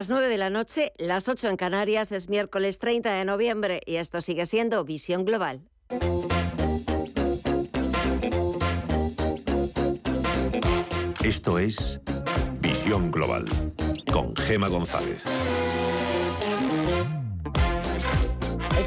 Las 9 de la noche, las 8 en Canarias, es miércoles 30 de noviembre y esto sigue siendo Visión Global. Esto es Visión Global con Gema González.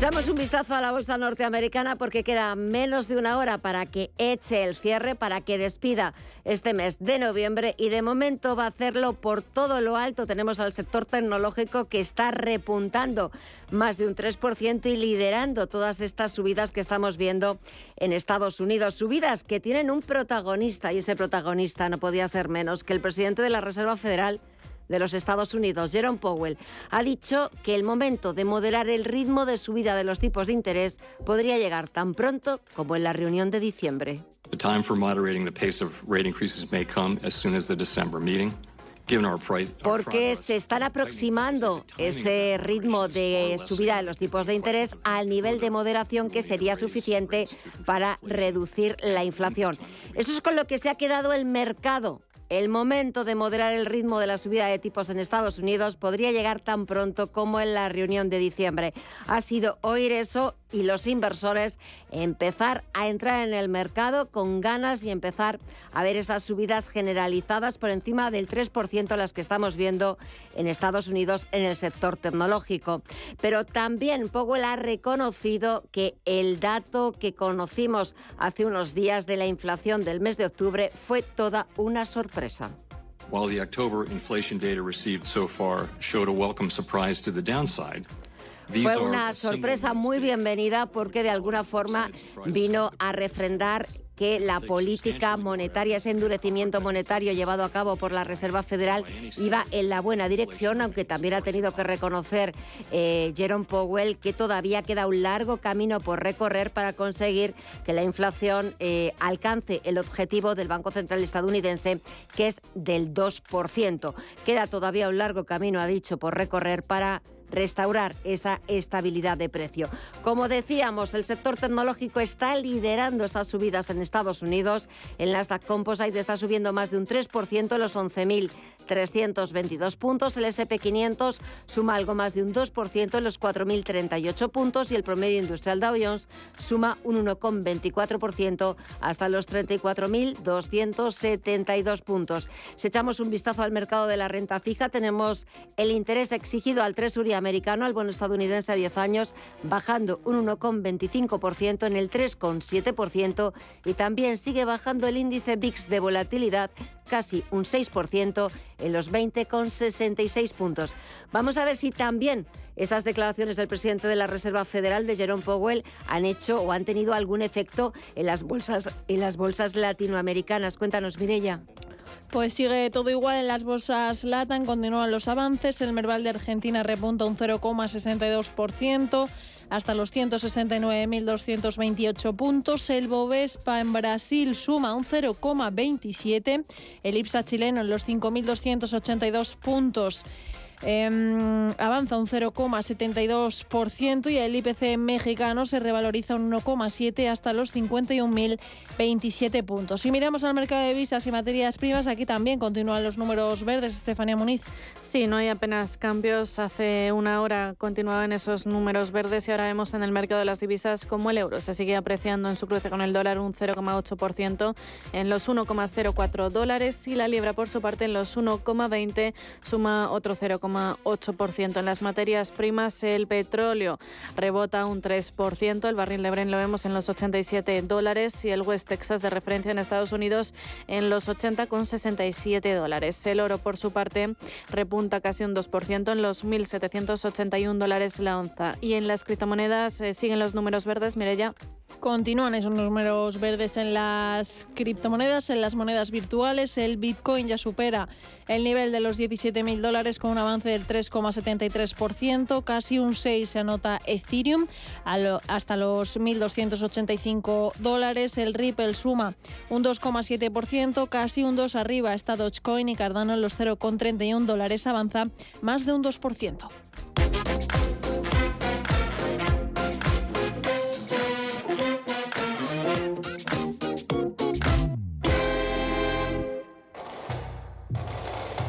Echamos un vistazo a la bolsa norteamericana porque queda menos de una hora para que eche el cierre, para que despida este mes de noviembre y de momento va a hacerlo por todo lo alto. Tenemos al sector tecnológico que está repuntando más de un 3% y liderando todas estas subidas que estamos viendo en Estados Unidos. Subidas que tienen un protagonista y ese protagonista no podía ser menos que el presidente de la Reserva Federal de los Estados Unidos, Jerome Powell, ha dicho que el momento de moderar el ritmo de subida de los tipos de interés podría llegar tan pronto como en la reunión de diciembre. The time for moderating the pace of rate increases may come as soon as the December meeting. Porque se están aproximando ese ritmo de subida de los tipos de interés al nivel de moderación que sería suficiente para reducir la inflación. Eso es con lo que se ha quedado el mercado el momento de moderar el ritmo de la subida de tipos en Estados Unidos podría llegar tan pronto como en la reunión de diciembre. Ha sido oír eso y los inversores empezar a entrar en el mercado con ganas y empezar a ver esas subidas generalizadas por encima del 3% las que estamos viendo en Estados Unidos en el sector tecnológico. Pero también Powell ha reconocido que el dato que conocimos hace unos días de la inflación del mes de octubre fue toda una sorpresa. While the October inflation data received so far showed a welcome surprise to the downside, fue una sorpresa muy bienvenida porque de alguna forma vino a refrendar que la política monetaria, ese endurecimiento monetario llevado a cabo por la Reserva Federal iba en la buena dirección, aunque también ha tenido que reconocer eh, Jerome Powell que todavía queda un largo camino por recorrer para conseguir que la inflación eh, alcance el objetivo del Banco Central estadounidense, que es del 2%. Queda todavía un largo camino, ha dicho, por recorrer para restaurar esa estabilidad de precio. Como decíamos, el sector tecnológico está liderando esas subidas en Estados Unidos. El Nasdaq Composite está subiendo más de un 3% en los 11.322 puntos. El SP500 suma algo más de un 2% en los 4.038 puntos y el promedio industrial Dow Jones suma un 1,24% hasta los 34.272 puntos. Si echamos un vistazo al mercado de la renta fija, tenemos el interés exigido al Treasury americano al bono estadounidense a 10 años bajando un 1,25% en el 3,7% y también sigue bajando el índice VIX de volatilidad casi un 6% en los 20,66 puntos. Vamos a ver si también esas declaraciones del presidente de la Reserva Federal, de Jerome Powell, han hecho o han tenido algún efecto en las bolsas, en las bolsas latinoamericanas. Cuéntanos, Mirella. Pues sigue todo igual en las bolsas LATAM, continúan los avances. El Merval de Argentina repunta un 0,62% hasta los 169.228 puntos. El Bovespa en Brasil suma un 0,27. El IPSA chileno en los 5.282 puntos. Em, avanza un 0,72% y el IPC mexicano se revaloriza un 1,7 hasta los 51.027 puntos. Si miramos al mercado de visas y materias primas, aquí también continúan los números verdes. Estefanía Muniz. Sí, no hay apenas cambios. Hace una hora continuaban esos números verdes y ahora vemos en el mercado de las divisas como el euro se sigue apreciando en su cruce con el dólar un 0,8% en los 1,04 dólares y la libra por su parte en los 1,20 suma otro 0,5 8% En las materias primas, el petróleo rebota un 3%. El barril de Brent lo vemos en los 87 dólares y el West Texas de referencia en Estados Unidos en los 80,67 dólares. El oro, por su parte, repunta casi un 2% en los 1.781 dólares la onza. Y en las criptomonedas eh, siguen los números verdes, Mirella. Continúan esos números verdes en las criptomonedas, en las monedas virtuales. El Bitcoin ya supera el nivel de los 17.000 dólares con un avance del 3,73%, casi un 6 se anota Ethereum hasta los 1.285 dólares. El Ripple suma un 2,7%, casi un 2 arriba está Dogecoin y Cardano en los 0,31 dólares avanza más de un 2%.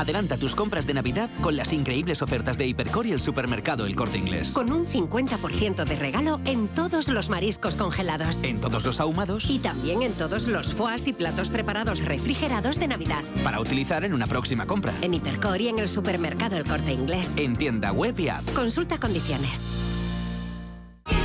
Adelanta tus compras de Navidad con las increíbles ofertas de Hipercor y el supermercado El Corte Inglés. Con un 50% de regalo en todos los mariscos congelados. En todos los ahumados. Y también en todos los foas y platos preparados refrigerados de Navidad. Para utilizar en una próxima compra. En Hipercor y en el supermercado El Corte Inglés. En tienda web y app. Consulta condiciones.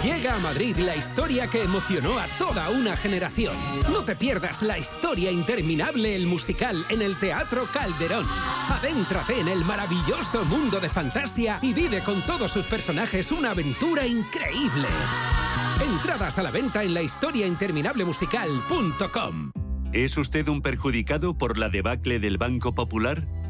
Llega a Madrid la historia que emocionó a toda una generación. No te pierdas la historia interminable, el musical, en el Teatro Calderón. Adéntrate en el maravilloso mundo de fantasía y vive con todos sus personajes una aventura increíble. Entradas a la venta en la historiainterminablemusical.com. ¿Es usted un perjudicado por la debacle del Banco Popular?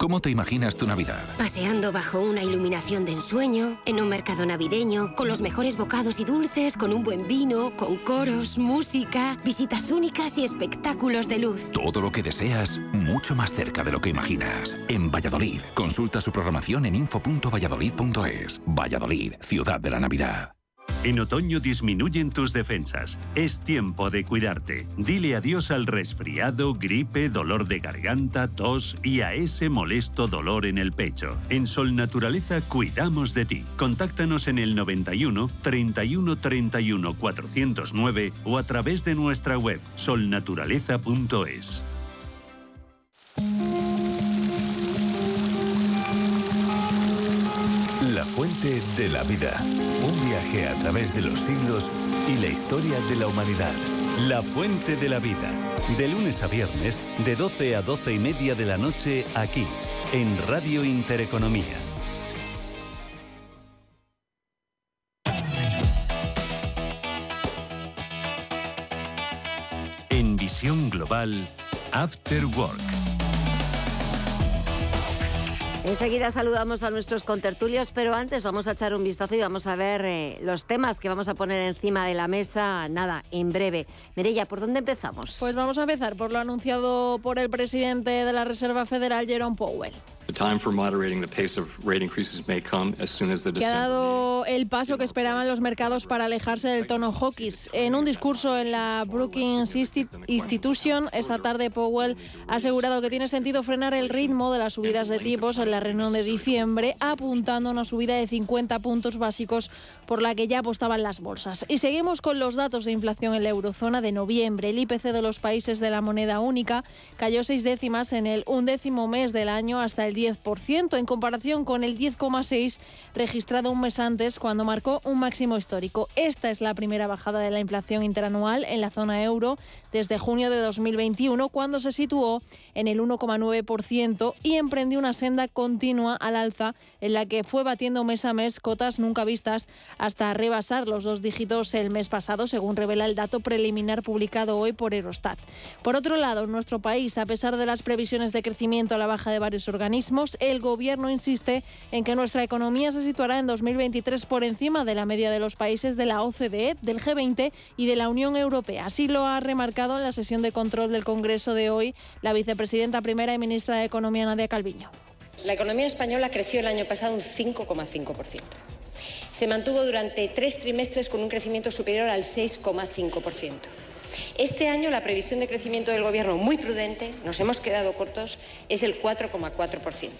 ¿Cómo te imaginas tu Navidad? Paseando bajo una iluminación de ensueño, en un mercado navideño, con los mejores bocados y dulces, con un buen vino, con coros, música, visitas únicas y espectáculos de luz. Todo lo que deseas, mucho más cerca de lo que imaginas. En Valladolid, consulta su programación en info.valladolid.es. Valladolid, ciudad de la Navidad. En otoño disminuyen tus defensas. Es tiempo de cuidarte. Dile adiós al resfriado, gripe, dolor de garganta, tos y a ese molesto dolor en el pecho. En Sol Naturaleza cuidamos de ti. Contáctanos en el 91 31 31 409 o a través de nuestra web solnaturaleza.es. La fuente de la vida. Un viaje a través de los siglos y la historia de la humanidad. La Fuente de la Vida. De lunes a viernes, de 12 a 12 y media de la noche, aquí, en Radio Intereconomía. En Visión Global, After Work. Enseguida saludamos a nuestros contertulios, pero antes vamos a echar un vistazo y vamos a ver eh, los temas que vamos a poner encima de la mesa, nada, en breve. Mireya, ¿por dónde empezamos? Pues vamos a empezar por lo anunciado por el presidente de la Reserva Federal, Jerome Powell. The time for moderating the pace of rate increases may come as soon as the que ha dado el paso que esperaban los mercados para alejarse del tono hawkish. En un discurso en la Brookings Insti- Institution, esta tarde Powell ha asegurado que tiene sentido frenar el ritmo de las subidas de tipos en la reunión de diciembre, apuntando a una subida de 50 puntos básicos por la que ya apostaban las bolsas. Y seguimos con los datos de inflación en la eurozona de noviembre. El IPC de los países de la moneda única cayó seis décimas en el undécimo mes del año hasta el 10%, en comparación con el 10,6 registrado un mes antes cuando marcó un máximo histórico. Esta es la primera bajada de la inflación interanual en la zona euro desde junio de 2021, cuando se situó en el 1,9% y emprendió una senda continua al alza en la que fue batiendo mes a mes cotas nunca vistas hasta rebasar los dos dígitos el mes pasado, según revela el dato preliminar publicado hoy por Eurostat. Por otro lado, en nuestro país, a pesar de las previsiones de crecimiento a la baja de varios organismos, el Gobierno insiste en que nuestra economía se situará en 2023 por encima de la media de los países de la OCDE, del G20 y de la Unión Europea. Así lo ha remarcado en la sesión de control del Congreso de hoy la vicepresidenta primera y ministra de Economía, Nadia Calviño. La economía española creció el año pasado un 5,5%. Se mantuvo durante tres trimestres con un crecimiento superior al 6,5%. Este año la previsión de crecimiento del Gobierno, muy prudente, nos hemos quedado cortos, es del 4,4%.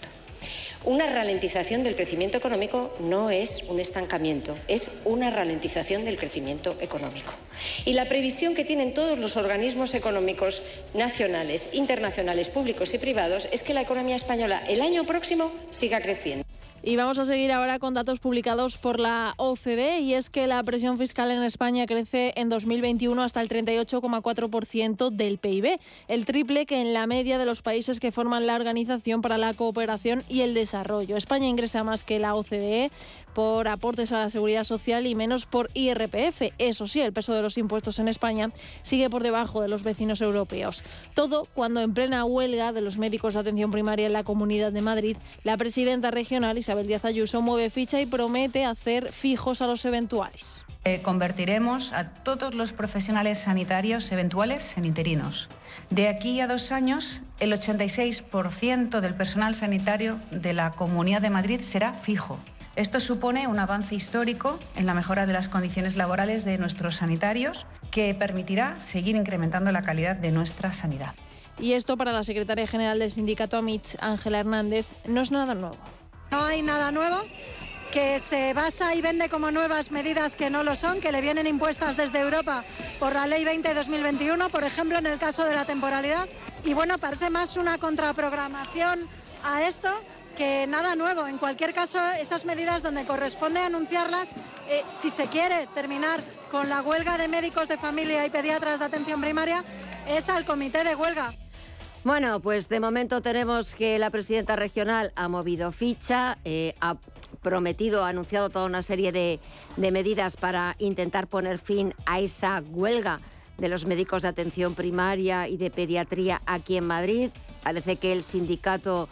Una ralentización del crecimiento económico no es un estancamiento, es una ralentización del crecimiento económico. Y la previsión que tienen todos los organismos económicos nacionales, internacionales, públicos y privados es que la economía española el año próximo siga creciendo. Y vamos a seguir ahora con datos publicados por la OCDE y es que la presión fiscal en España crece en 2021 hasta el 38,4% del PIB, el triple que en la media de los países que forman la Organización para la Cooperación y el Desarrollo. España ingresa más que la OCDE por aportes a la seguridad social y menos por IRPF. Eso sí, el peso de los impuestos en España sigue por debajo de los vecinos europeos. Todo cuando en plena huelga de los médicos de atención primaria en la Comunidad de Madrid, la presidenta regional Isabel Díaz Ayuso mueve ficha y promete hacer fijos a los eventuales. Eh, convertiremos a todos los profesionales sanitarios eventuales en interinos. De aquí a dos años, el 86% del personal sanitario de la Comunidad de Madrid será fijo. Esto supone un avance histórico en la mejora de las condiciones laborales de nuestros sanitarios que permitirá seguir incrementando la calidad de nuestra sanidad. Y esto para la secretaria general del sindicato AMITS, Ángela Hernández, no es nada nuevo. No hay nada nuevo que se basa y vende como nuevas medidas que no lo son, que le vienen impuestas desde Europa por la Ley 20-2021, por ejemplo, en el caso de la temporalidad. Y bueno, parece más una contraprogramación a esto que nada nuevo. En cualquier caso, esas medidas donde corresponde anunciarlas, eh, si se quiere terminar con la huelga de médicos de familia y pediatras de atención primaria, es al comité de huelga. Bueno, pues de momento tenemos que la presidenta regional ha movido ficha, eh, ha prometido, ha anunciado toda una serie de, de medidas para intentar poner fin a esa huelga de los médicos de atención primaria y de pediatría aquí en Madrid. Parece que el sindicato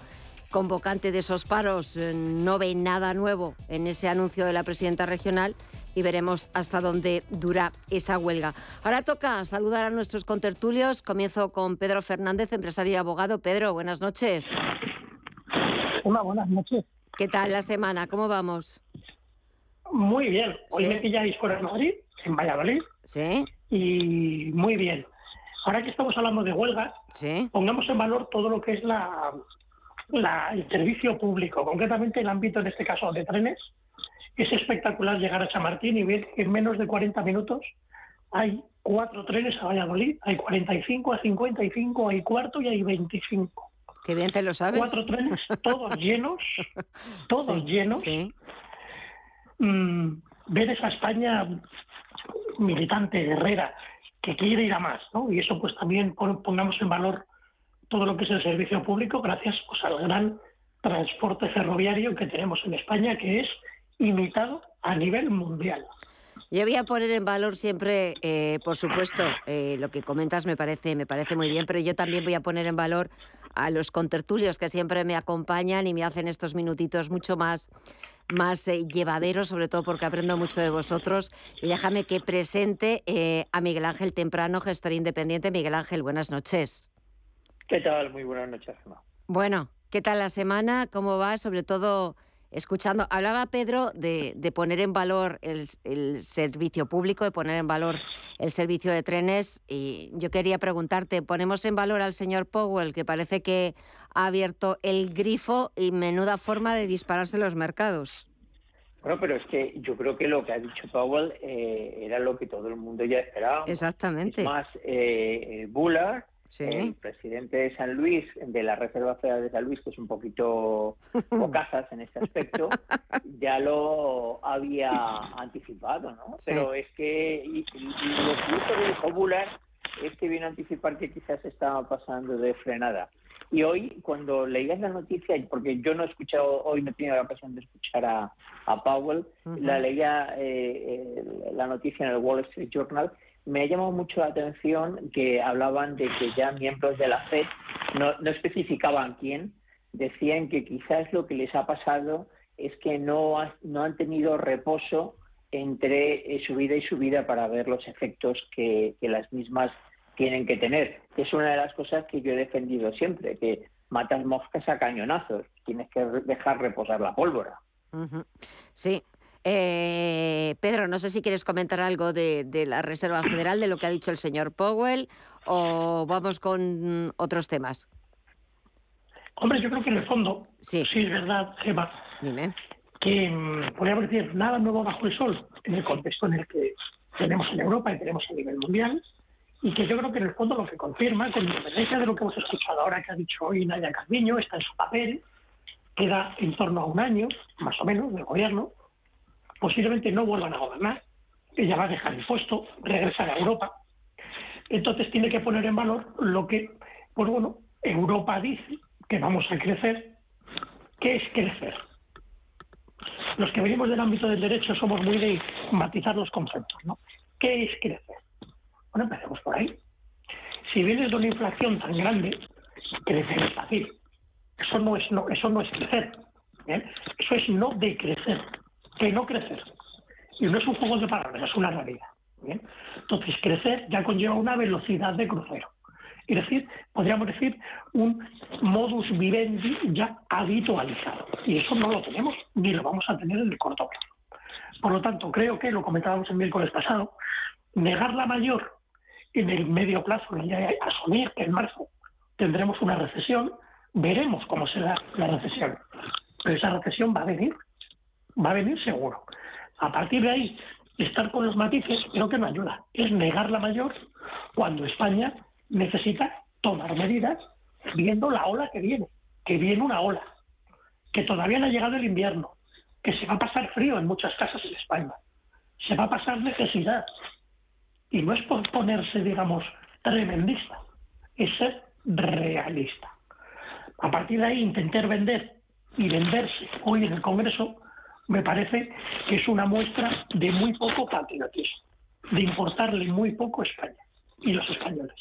convocante de esos paros eh, no ve nada nuevo en ese anuncio de la presidenta regional y veremos hasta dónde dura esa huelga. Ahora toca saludar a nuestros contertulios. Comienzo con Pedro Fernández, empresario y abogado. Pedro, buenas noches. Hola, buenas noches. ¿Qué tal la semana? ¿Cómo vamos? Muy bien. Hoy me pilláis por el Madrid, en Valladolid. Sí. Y muy bien. Ahora que estamos hablando de huelgas, pongamos en valor todo lo que es la, la, el servicio público, concretamente el ámbito, en este caso, de trenes, es espectacular llegar a Chamartín y ver que en menos de 40 minutos hay cuatro trenes a Valladolid, hay 45, hay 55, hay cuarto y hay 25. Qué bien te lo sabes. Cuatro trenes, todos llenos, todos llenos. Mm, ver esa España militante, guerrera, que quiere ir a más, ¿no? Y eso pues también pongamos en valor todo lo que es el servicio público gracias pues, al gran transporte ferroviario que tenemos en España, que es imitado a nivel mundial. Yo voy a poner en valor siempre, eh, por supuesto, eh, lo que comentas me parece, me parece muy bien, pero yo también voy a poner en valor a los contertulios que siempre me acompañan y me hacen estos minutitos mucho más, más eh, llevaderos, sobre todo porque aprendo mucho de vosotros. Y déjame que presente a Miguel Ángel Temprano, gestor independiente. Miguel Ángel, buenas noches. ¿Qué tal? Muy buenas noches, Gemma. Bueno, ¿qué tal la semana? ¿Cómo va? Sobre todo escuchando. Hablaba Pedro de, poner en valor el, servicio público, de poner en valor el servicio de trenes. Y yo quería preguntarte, ¿ponemos en valor al señor Powell, que parece que ha abierto el grifo y menuda forma de dispararse los mercados? Bueno, pero es que yo creo que lo que ha dicho Powell eh, era lo que todo el mundo ya esperaba. Exactamente. Es más, eh, Bullard el presidente de San Luis, de la Reserva Federal de San Luis, que es un poquito bocazas en este aspecto, ya lo había anticipado, ¿no? Pero es que y, lo que dijo Bullard es que viene a anticipar que quizás estaba pasando de frenada. Y hoy, cuando leías la noticia, porque yo no he escuchado, hoy no he tenido la ocasión de escuchar a, Powell, la leía eh, eh, la noticia en el Wall Street Journal me ha llamado mucho la atención que hablaban de que ya miembros de la FED, no, no especificaban quién, decían que quizás lo que les ha pasado es que no, no han tenido reposo entre eh, subida y subida para ver los efectos que, las mismas tienen que tener. Es una de las cosas que yo he defendido siempre, que matas moscas a cañonazos, tienes que dejar reposar la pólvora. Sí, eh, Pedro, no sé si quieres comentar algo de, la Reserva Federal, de lo que ha dicho el señor Powell, o vamos con otros temas. Hombre, yo creo que en el fondo, sí, es verdad, Gemma, que mm, podríamos decir nada nuevo bajo el sol en el contexto en el que tenemos en Europa y tenemos a nivel mundial, y que yo creo que en el fondo lo que confirma, con independencia de lo que hemos escuchado ahora que ha dicho hoy Nadia Calviño, está en su papel, queda en torno a un año, más o menos, del gobierno, posiblemente no vuelvan a gobernar, ella va a dejar el puesto, regresar a Europa. Entonces tiene que poner en valor lo que, pues bueno, Europa dice que vamos a crecer. ¿Qué es crecer? Los que venimos del ámbito del derecho somos muy de matizar los conceptos, ¿no? ¿Qué es crecer? Bueno, empecemos por ahí. Si vienes de una inflación tan grande, crecer es fácil. Eso no es, no, eso no es crecer. Eso es no decrecer, que no crecer. Y no es un juego de palabras, es una realidad. Entonces, crecer ya conlleva una velocidad de crucero. Es decir, podríamos decir un modus vivendi ya habitualizado. Y eso no lo tenemos ni lo vamos a tener en el corto plazo. Por lo tanto, creo que, lo comentábamos el miércoles pasado, negar la mayor en el medio plazo y asumir que en marzo tendremos una recesión, veremos cómo será la recesión. Pero esa recesión va a venir, va a venir seguro. A partir de ahí, estar con los matices creo que no ayuda. Es negar la mayor cuando España necesita tomar medidas viendo la ola que viene, que viene una ola, que todavía no ha llegado el invierno, que se va a pasar frío en muchas casas en España, se va a pasar necesidad. Y no es por ponerse, digamos, tremendista, es ser realista. A partir de ahí, intentar vender y venderse hoy en el Congreso me parece que es una muestra de muy poco patriotismo, de importarle muy poco a España y los españoles.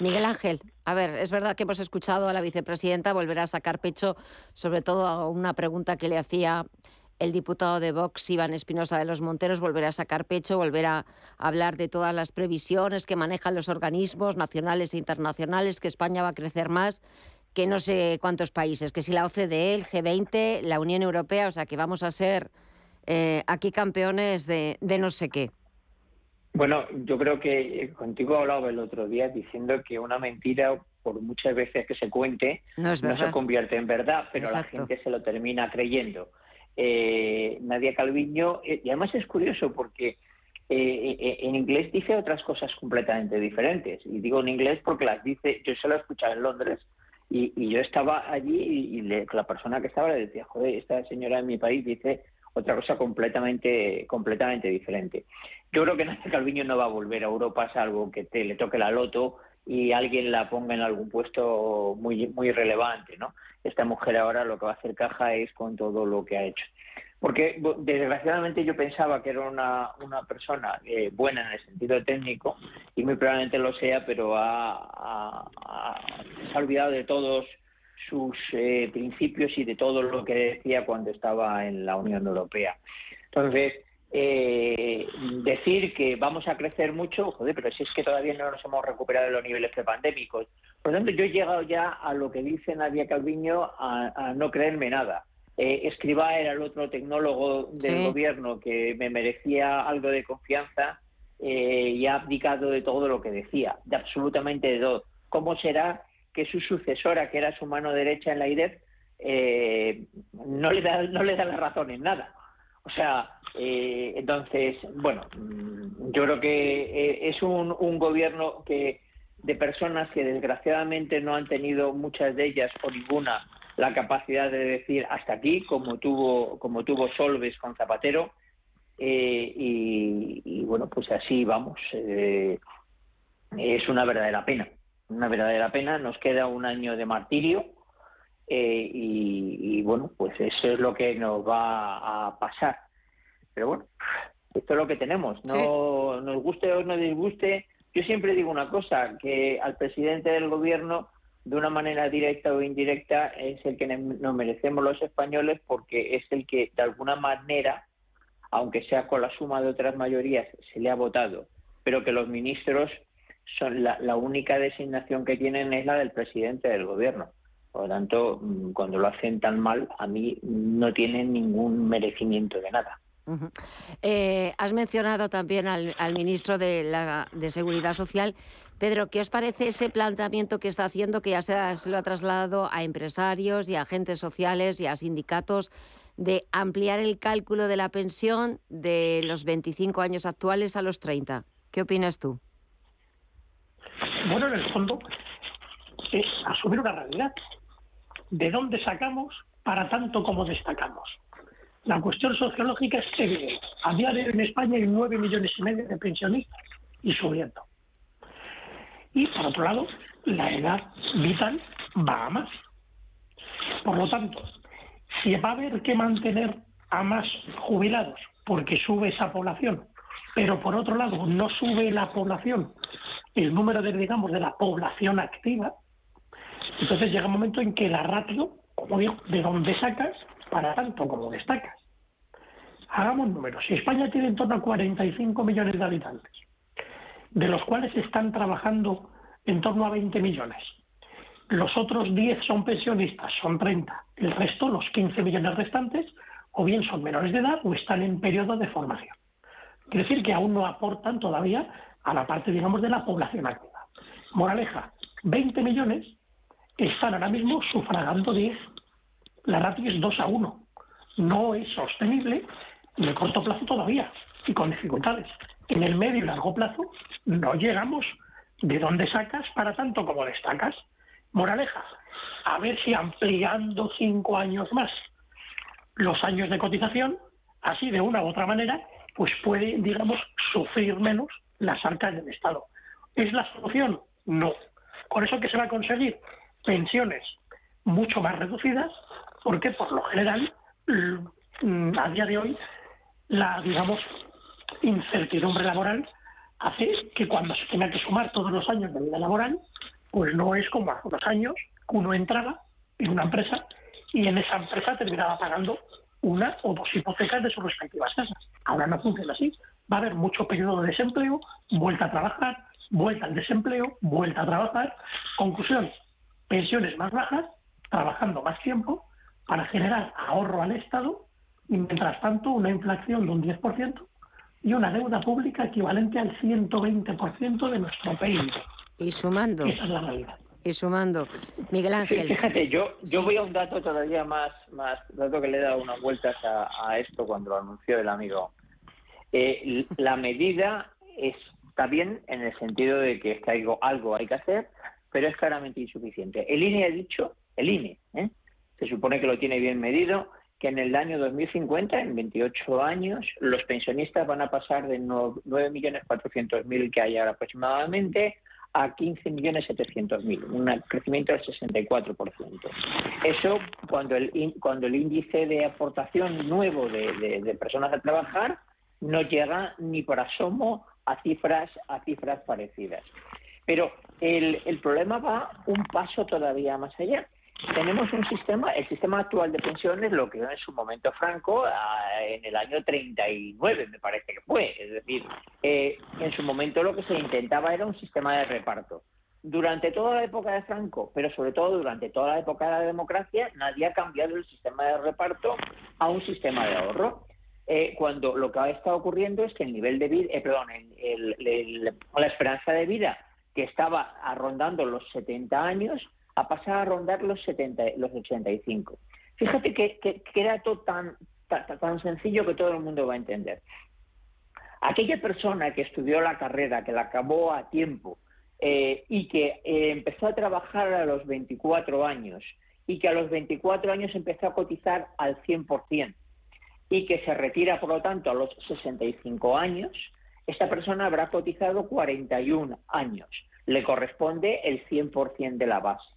Miguel Ángel, a ver, es verdad que hemos escuchado a la vicepresidenta volver a sacar pecho, sobre todo a una pregunta que le hacía el diputado de Vox, Iván Espinosa de los Monteros, volver a sacar pecho, volver a hablar de todas las previsiones que manejan los organismos nacionales e internacionales, que España va a crecer más que no sé cuántos países, que si la OCDE, el G20, la Unión Europea, o sea que vamos a ser eh, aquí campeones de no sé qué. Bueno, yo creo que eh, contigo hablaba el otro día diciendo que una mentira, por muchas veces que se cuente, no, se convierte en verdad, pero la gente se lo termina creyendo. Eh, Nadia Calviño, eh, y además es curioso porque en inglés dice otras cosas completamente diferentes. Y digo en inglés porque las dice, yo se lo he escuchado en Londres y, yo estaba allí y, la persona que estaba le decía, joder, esta señora en mi país dice otra cosa completamente, completamente diferente. Yo creo que Nadia Calviño no va a volver a Europa salvo que te, le toque la loto y alguien la ponga en algún puesto muy, muy relevante, ¿no? Esta mujer ahora lo que va a hacer caja es con todo lo que ha hecho. Porque desgraciadamente yo pensaba que era una, una persona eh, buena en el sentido técnico y muy probablemente lo sea, pero ha, se ha olvidado de todos sus eh, principios y de todo lo que decía cuando estaba en la Unión Europea. Entonces, eh, decir que vamos a crecer mucho, joder, pero si es que todavía no nos hemos recuperado de los niveles prepandémicos. Por lo tanto, yo he llegado ya a lo que dice Nadia Calviño a, no creerme nada. Eh, Escribá era el otro tecnólogo del gobierno que me merecía algo de confianza eh, y ha abdicado de todo lo que decía, de absolutamente de todo. ¿Cómo será que su sucesora, que era su mano derecha en la IDEF, eh, no, le da, no le da la razón en nada. O sea, eh, entonces, bueno, mm, yo creo que es un, un, gobierno que de personas que desgraciadamente no han tenido muchas de ellas o ninguna la capacidad de decir hasta aquí, como tuvo como tuvo Solves con Zapatero, y, y, bueno, pues así vamos. es una verdadera pena una verdadera pena. Nos queda un año de martirio eh, y, bueno, pues eso es lo que nos va a pasar. Pero bueno, esto es lo que tenemos. No nos guste o no disguste. Yo siempre digo una cosa, que al presidente del gobierno, de una manera directa o indirecta, es el que nos merecemos los españoles porque es el que de alguna manera, aunque sea con la suma de otras mayorías, se le ha votado, pero que los ministros son la, única designación que tienen es la del presidente del gobierno. Por lo tanto, mm, cuando lo hacen tan mal, a mí no tienen ningún merecimiento de nada. Eh, has mencionado también al, ministro de, la, de Seguridad Social. Pedro, ¿qué os parece ese planteamiento que está haciendo, que ya se, lo ha trasladado a empresarios y a agentes sociales y a sindicatos, de ampliar el cálculo de la pensión de los 25 años actuales a los 30? ¿Qué opinas tú? Bueno, en el fondo es asumir una realidad. de dónde sacamos para tanto como destacamos. La cuestión sociológica es evidente. A día de hoy en España hay nueve millones y medio de pensionistas y subiendo. Y por otro lado, la edad vital va a más. Por lo tanto, si va a haber que mantener a más jubilados porque sube esa población, pero por otro lado no sube la población, el número de, digamos, de la población activa, entonces llega un momento en que la ratio, como digo, de dónde sacas, para tanto como destacas. Hagamos números. España tiene en torno a 45 millones de habitantes, de los cuales están trabajando en torno a 20 millones, los otros 10 son pensionistas, son 30. El resto, los 15 millones restantes, o bien son menores de edad o están en periodo de formación. Quiere decir que aún no aportan todavía a la parte, digamos, de la población activa. Moraleja, 20 millones están ahora mismo sufragando 10. La ratio es 2 a 1. No es sostenible en el corto plazo todavía y con dificultades. En el medio y largo plazo no llegamos de dónde sacas para tanto como destacas. Moraleja, a ver si ampliando cinco años más los años de cotización, así de una u otra manera, pues puede, digamos, sufrir menos las arcas del Estado. ¿Es la solución? No. Con eso que se va a conseguir pensiones mucho más reducidas, porque por lo general, mm, a día de hoy, la, digamos, incertidumbre laboral hace que cuando se tenga que sumar todos los años de vida laboral, pues no es como hace unos años, uno entraba en una empresa y en esa empresa terminaba pagando una o dos hipotecas de sus respectivas casas. Ahora no funciona así. Va a haber mucho periodo de desempleo, vuelta a trabajar, vuelta al desempleo, vuelta a trabajar. Conclusión, pensiones más bajas, trabajando más tiempo para generar ahorro al Estado y mientras tanto una inflación de un 10% y una deuda pública equivalente al 120% de nuestro PIB. Y sumando. Esa es la realidad. Y sumando. Miguel Ángel. fíjate, yo, yo voy a un dato todavía más, más, dato que le he dado unas vueltas a, esto cuando lo anunció el amigo. Eh, la medida está bien en el sentido de que, es algo, algo hay que hacer, pero es claramente insuficiente. El INE ha dicho, el INE, ¿eh? Se supone que lo tiene bien medido, que en el año 2050, en 28 años, los pensionistas van a pasar de 9.400.000 que hay ahora aproximadamente a 15.700.000, un crecimiento del 64%. Eso, cuando el, cuando el índice de aportación nuevo de, personas a trabajar no llega ni por asomo a cifras, a cifras parecidas. Pero el, el problema va un paso todavía más allá tenemos un sistema, el sistema actual de pensiones lo que en su momento Franco en el año 39, me parece que fue. Es decir, eh, en su momento lo que se intentaba era un sistema de reparto. Durante toda la época de Franco, pero sobre todo durante toda la época de la democracia, nadie ha cambiado el sistema de reparto a un sistema de ahorro. Eh, cuando lo que ha estado ocurriendo es que el nivel de vida, eh, perdón, la esperanza de vida que estaba rondando los 70 años, a pasar a rondar los, 70, los 85. Fíjate que, que, era todo tan, tan, sencillo que todo el mundo va a entender. Aquella persona que estudió la carrera, que la acabó a tiempo eh, y que eh, empezó a trabajar a los 24 años y que a los 24 años empezó a cotizar al 100% y que se retira, por lo tanto, a los 65 años, esta persona habrá cotizado 41 años. Le corresponde el 100% de la base.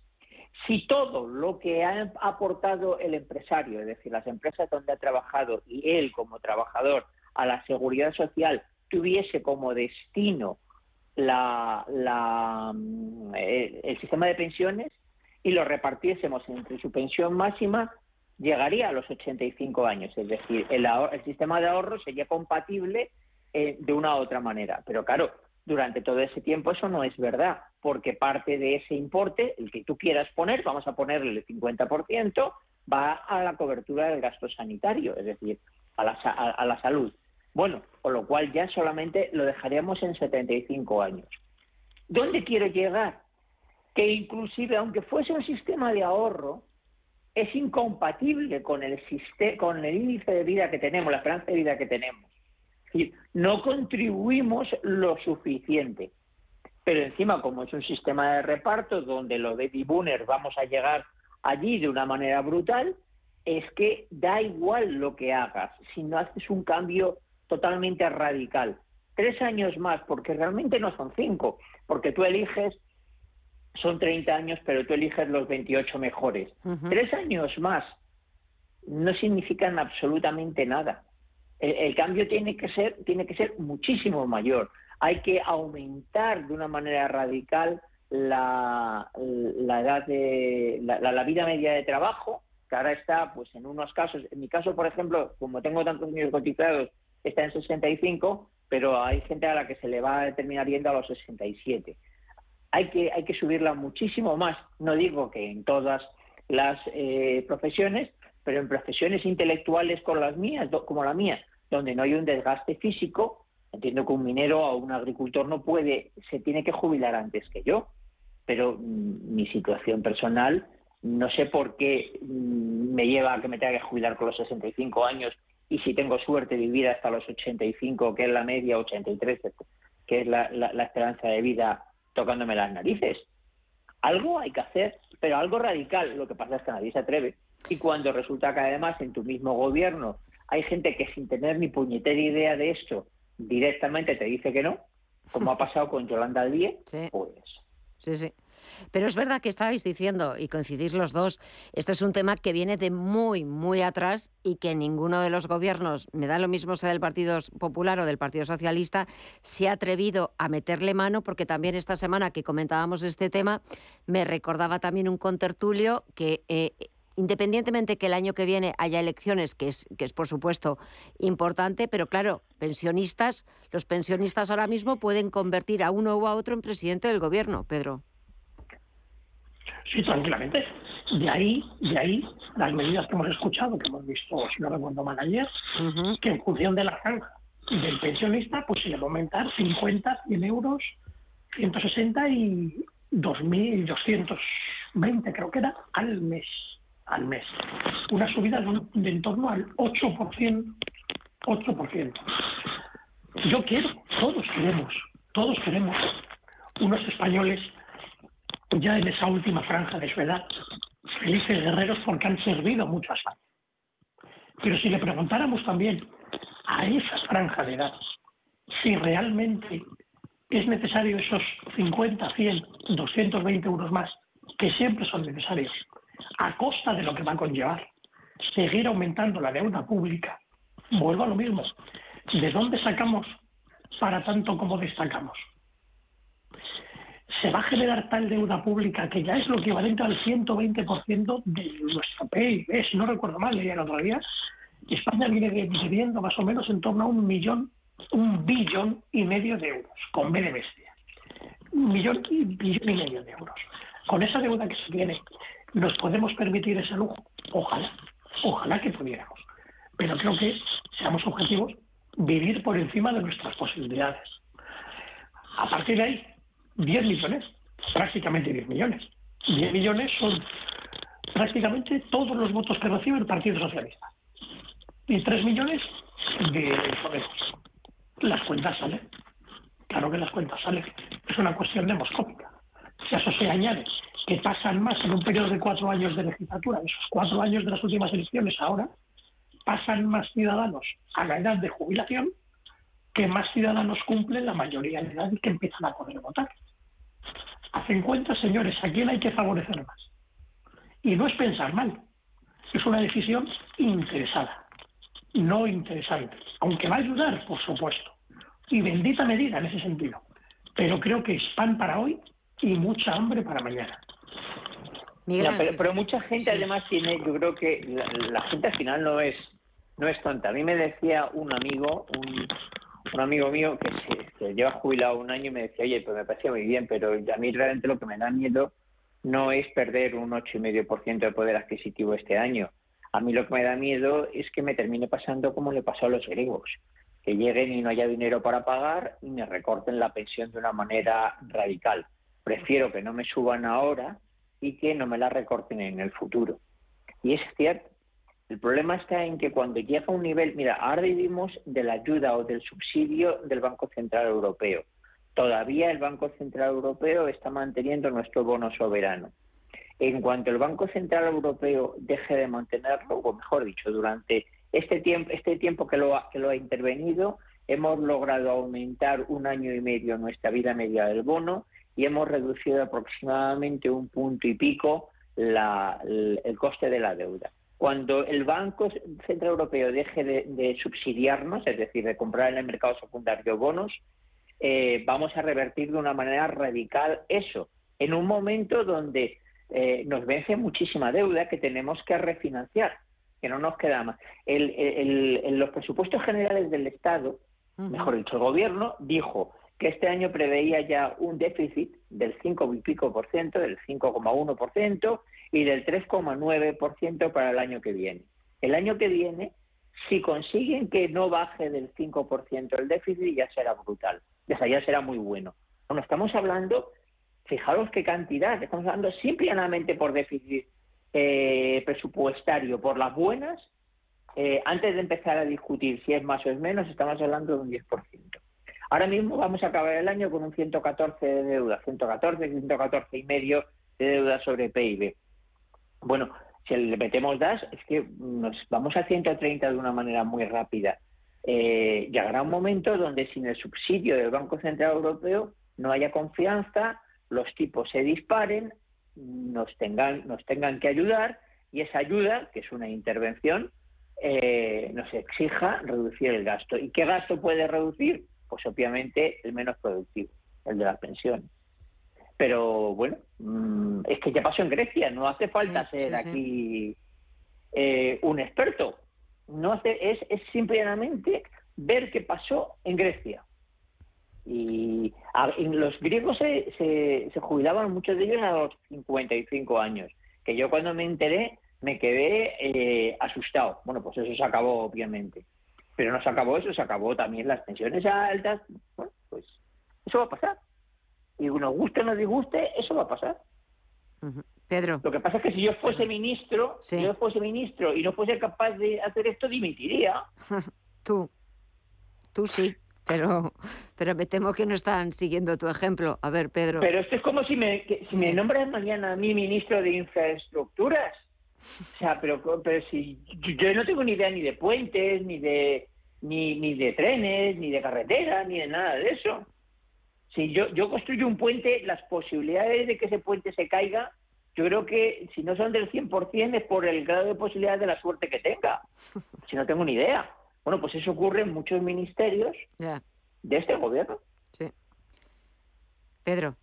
Si todo lo que ha aportado el empresario, es decir, las empresas donde ha trabajado y él como trabajador a la seguridad social tuviese como destino mm, el, sistema de pensiones y lo repartiésemos entre su pensión máxima, llegaría a los 85 años. Es decir, el, sistema de ahorro sería compatible eh, de una u otra manera. Pero claro, durante todo ese tiempo eso no es verdad, porque parte de ese importe, el que tú quieras poner, vamos a ponerle el 50%, va a la cobertura del gasto sanitario, es decir, a la, a, la salud. Bueno, con lo cual ya solamente lo dejaríamos en 75 años. ¿Dónde quiero llegar? Que inclusive, aunque fuese un sistema de ahorro, es incompatible con el, con el índice de vida que tenemos, la esperanza de vida que tenemos no contribuimos lo suficiente. Pero encima, como es un sistema de reparto donde los baby boomers vamos a llegar allí de una manera brutal, es que da igual lo que hagas si no haces un cambio totalmente radical. Tres años más, porque realmente no son cinco, porque tú eliges, son 30 años, pero tú eliges los 28 mejores. Tres años más no significan absolutamente nada. El, cambio tiene que ser tiene que ser muchísimo mayor. Hay que aumentar de una manera radical la, la edad de la, vida media de trabajo, que ahora está, pues en unos casos, en mi caso, por ejemplo, como tengo tantos años cotizados, está en 65, pero hay gente a la que se le va a terminar yendo a los 67. Hay que, hay que subirla muchísimo más. No digo que en todas las eh, profesiones, pero en profesiones intelectuales como las mías, como la mía, donde no hay un desgaste físico, entiendo que un minero o un agricultor no puede, se tiene que jubilar antes que yo, pero mm, mi situación personal no sé por qué mm, me lleva a que me tenga que jubilar con los 65 años y si tengo suerte vivir hasta los 85, que es la media, 83, que es la, la esperanza de vida tocándome las narices. Algo hay que hacer, pero algo radical. Lo que pasa es que nadie se atreve. Y cuando resulta que además en tu mismo gobierno hay gente que sin tener ni puñetera idea de esto directamente te dice que no, como ha pasado con Yolanda Díez, pues... Sí, sí. Pero es verdad que estabais diciendo, y coincidís los dos, este es un tema que viene de muy, muy atrás y que ninguno de los gobiernos, me da lo mismo sea del Partido Popular o del Partido Socialista, se ha atrevido a meterle mano, porque también esta semana que comentábamos este tema, me recordaba también un contertulio que eh, independientemente que el año que viene haya elecciones, que es, que es por supuesto importante, pero claro, pensionistas, los pensionistas ahora mismo pueden convertir a uno o a otro en presidente del gobierno, Pedro. Sí, tranquilamente. De ahí, de ahí las medidas que hemos escuchado, que hemos visto, si no recuerdo mal ayer, que en función de la franja del pensionista, pues se le va a aumentar 50, 100 euros, 160 y 2.220, creo que era, al mes al mes. Una subida de, en torno al 8%. 8%. Yo quiero, todos queremos, todos queremos unos españoles ya en esa última franja de su edad, felices guerreros porque han servido mucho a España. Pero si le preguntáramos también a esa franja de edad si realmente es necesario esos 50, 100, 220 euros más, que siempre son necesarios, a costa de lo que va a conllevar seguir aumentando la deuda pública, vuelvo a lo mismo. ¿De dónde sacamos para tanto como destacamos? Se va a generar tal deuda pública que ya es lo equivalente al 120% de nuestro PIB. Si no recuerdo mal, leía el otro día, España viene debiendo más o menos en torno a un millón, un billón y medio de euros, con B de bestia. Un millón billón y medio de euros. Con esa deuda que se tiene, ¿Nos podemos permitir ese lujo? Ojalá, ojalá que pudiéramos. Pero creo que, seamos objetivos, vivir por encima de nuestras posibilidades. A partir de ahí, 10 millones, prácticamente 10 millones. 10 millones son prácticamente todos los votos que recibe el Partido Socialista. Y 3 millones de Podemos. Las cuentas salen. Claro que las cuentas salen. Es una cuestión demoscópica. Si a eso se añade que pasan más en un periodo de cuatro años de legislatura, esos cuatro años de las últimas elecciones ahora, pasan más ciudadanos a la edad de jubilación que más ciudadanos cumplen la mayoría de edad y que empiezan a poder votar. Hacen cuenta, señores, a quién hay que favorecer más. Y no es pensar mal, es una decisión interesada, no interesante, aunque va a ayudar, por supuesto, y bendita medida en ese sentido. Pero creo que es pan para hoy y mucha hambre para mañana pero, mucha gente además tiene, yo creo que la, gente al final no es no es tonta. A mí me decía un amigo, un, un amigo mío que, se, lleva jubilado un año y me decía, oye, pues me parecía muy bien, pero a mí realmente lo que me da miedo no es perder un 8,5% de poder adquisitivo este año. A mí lo que me da miedo es que me termine pasando como le pasó a los griegos, que lleguen y no haya dinero para pagar y me recorten la pensión de una manera radical. Prefiero que no me suban ahora y que no me la recorten en el futuro. Y es cierto. El problema está en que cuando llega a un nivel, mira, ahora vivimos de la ayuda o del subsidio del Banco Central Europeo. Todavía el Banco Central Europeo está manteniendo nuestro bono soberano. En cuanto el Banco Central Europeo deje de mantenerlo, o mejor dicho, durante este tiempo, este tiempo que, lo ha, que lo ha intervenido, hemos logrado aumentar un año y medio nuestra vida media del bono y hemos reducido aproximadamente un punto y pico el coste de la deuda. Cuando el Banco Central Europeo deje de, subsidiarnos, es decir, de comprar en el mercado secundario bonos, eh, vamos a revertir de una manera radical eso, en un momento donde eh, nos vence muchísima deuda que tenemos que refinanciar, que no nos queda más. en los presupuestos generales del Estado, mejor dicho, el Gobierno dijo que este año preveía ya un déficit del 5 y pico por ciento, del 5,1 por ciento y del 3,9 por ciento para el año que viene. El año que viene, si consiguen que no baje del 5 por ciento el déficit, ya será brutal, ya será muy bueno. Bueno, estamos hablando, fijaros qué cantidad, estamos hablando simplemente por déficit eh, presupuestario, por las buenas, eh, antes de empezar a discutir si es más o es menos, estamos hablando de un 10%. Ahora mismo vamos a acabar el año con un 114 de deuda, 114, 114 y medio de deuda sobre PIB. Bueno, si le metemos DAS, es que nos vamos a 130 de una manera muy rápida. Eh, llegará un momento donde sin el subsidio del Banco Central Europeo no haya confianza, los tipos se disparen, nos tengan, nos tengan que ayudar y esa ayuda, que es una intervención, eh, nos exija reducir el gasto. ¿Y qué gasto puede reducir? Pues obviamente el menos productivo, el de las pensiones. Pero bueno, mm, es que ya pasó en Grecia, no hace falta ser aquí eh, un experto. No hace, es, es simplemente ver qué pasó en Grecia. Y los griegos se, se, jubilaban, muchos de ellos a los 55 años, que yo cuando me enteré me quedé eh, asustado. Bueno, pues eso se acabó, obviamente. Pero no se acabó eso, se acabó también las pensiones altas. Bueno, pues eso va a pasar. Y nos guste o nos disguste, eso va a pasar. Pedro. Lo que pasa es que si yo fuese ministro, si yo fuese ministro y no fuese capaz de hacer esto, dimitiría. Tú, tú sí, pero, pero me temo que no están siguiendo tu ejemplo. A ver, Pedro. Pero esto es como si me, si me nombran mañana a mí ministro de infraestructuras. O sea, pero, pero si yo no tengo ni idea ni de puentes, ni de ni, ni de trenes, ni de carreteras, ni de nada de eso. Si yo, yo construyo un puente, las posibilidades de que ese puente se caiga, yo creo que si no son del 100% es por el grado de posibilidad de la suerte que tenga. Si no tengo ni idea. Bueno, pues eso ocurre en muchos ministerios de este gobierno. Sí. Pedro.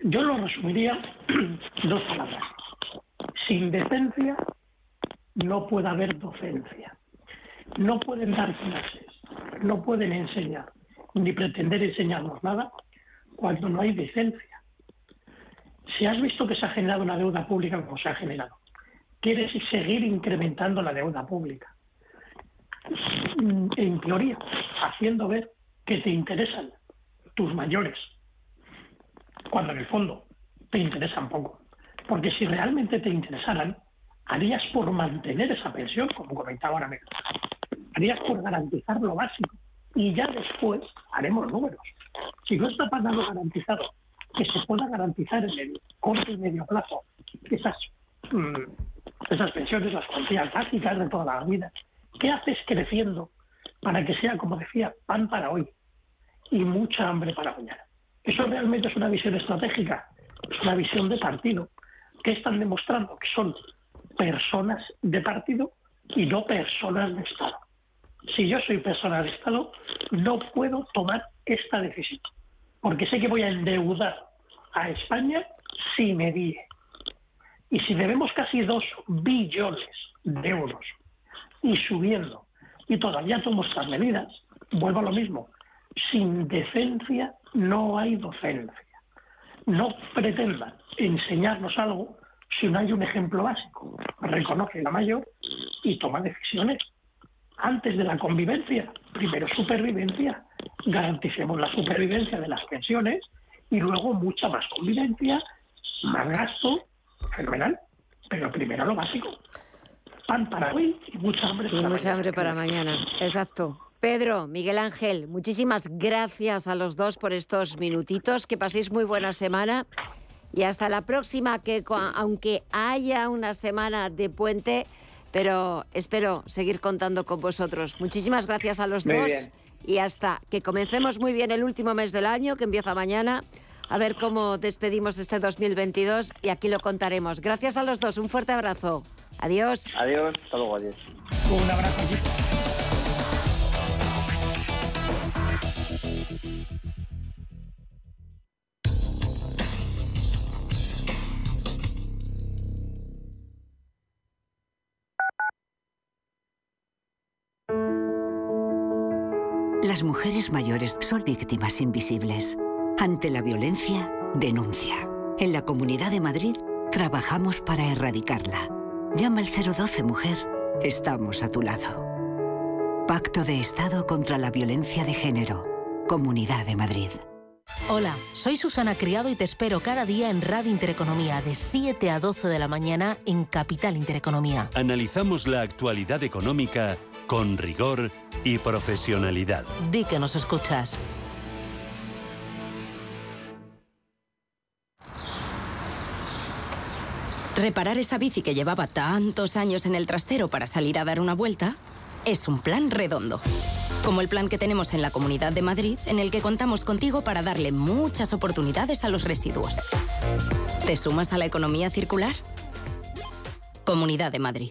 Yo lo resumiría dos palabras. Sin decencia no puede haber docencia. No pueden dar clases, no pueden enseñar, ni pretender enseñarnos nada cuando no hay decencia. Si has visto que se ha generado una deuda pública como se ha generado, quieres seguir incrementando la deuda pública. En teoría, haciendo ver que te interesan tus mayores, cuando en el fondo te interesan poco. Porque si realmente te interesaran, harías por mantener esa pensión, como comentaba ahora mismo. Harías por garantizar lo básico. Y ya después haremos números. Si no está pagando garantizado, que se pueda garantizar en el corto y medio plazo esas, mm, esas pensiones, las cuantías básicas de toda la vida, ¿qué haces creciendo para que sea, como decía, pan para hoy y mucha hambre para mañana? Eso realmente es una visión estratégica, es una visión de partido que están demostrando que son personas de partido y no personas de Estado. Si yo soy persona de Estado, no puedo tomar esta decisión, porque sé que voy a endeudar a España si me die. Y si debemos casi dos billones de euros y subiendo, y todavía tomo estas medidas, vuelvo a lo mismo, sin decencia no hay docencia. No pretendan enseñarnos algo si no hay un ejemplo básico. Reconoce la mayor y toma decisiones. Antes de la convivencia, primero supervivencia, garanticemos la supervivencia de las pensiones y luego mucha más convivencia, más gasto, fenomenal. Pero primero lo básico. Pan para hoy y mucha hambre y mucha hambre para mañana. Exacto. Pedro, Miguel Ángel, muchísimas gracias a los dos por estos minutitos. Que paséis muy buena semana y hasta la próxima, que aunque haya una semana de puente, pero espero seguir contando con vosotros. Muchísimas gracias a los dos y hasta que comencemos muy bien el último mes del año, que empieza mañana. A ver cómo despedimos este 2022 y aquí lo contaremos. Gracias a los dos, un fuerte abrazo. Adiós. Adiós, hasta luego, adiós. Un abrazo. Las mujeres mayores son víctimas invisibles. Ante la violencia, denuncia. En la Comunidad de Madrid trabajamos para erradicarla. Llama al 012 Mujer. Estamos a tu lado. Pacto de Estado contra la Violencia de Género. Comunidad de Madrid. Hola, soy Susana Criado y te espero cada día en Radio Intereconomía de 7 a 12 de la mañana en Capital Intereconomía. Analizamos la actualidad económica con rigor y profesionalidad. Di que nos escuchas. Reparar esa bici que llevaba tantos años en el trastero para salir a dar una vuelta es un plan redondo. Como el plan que tenemos en la Comunidad de Madrid, en el que contamos contigo para darle muchas oportunidades a los residuos. ¿Te sumas a la economía circular? Comunidad de Madrid.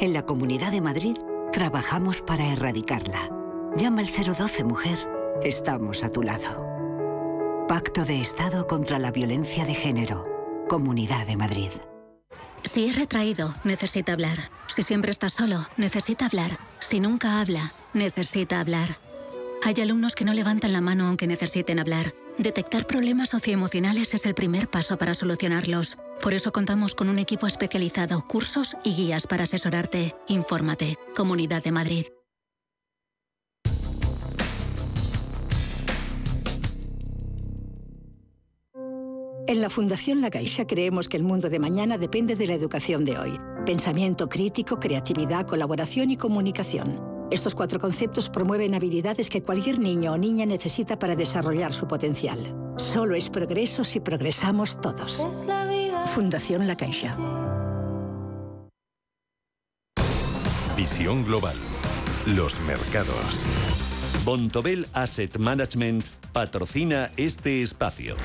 En la Comunidad de Madrid trabajamos para erradicarla. Llama al 012 Mujer. Estamos a tu lado. Pacto de Estado contra la Violencia de Género. Comunidad de Madrid. Si es retraído, necesita hablar. Si siempre está solo, necesita hablar. Si nunca habla, necesita hablar. Hay alumnos que no levantan la mano aunque necesiten hablar. Detectar problemas socioemocionales es el primer paso para solucionarlos. Por eso contamos con un equipo especializado, cursos y guías para asesorarte. Infórmate. Comunidad de Madrid. En la Fundación La Caixa creemos que el mundo de mañana depende de la educación de hoy. Pensamiento crítico, creatividad, colaboración y comunicación. Estos cuatro conceptos promueven habilidades que cualquier niño o niña necesita para desarrollar su potencial. Solo es progreso si progresamos todos. Fundación La Caixa. Visión global. Los mercados. Bontobel Asset Management patrocina este espacio.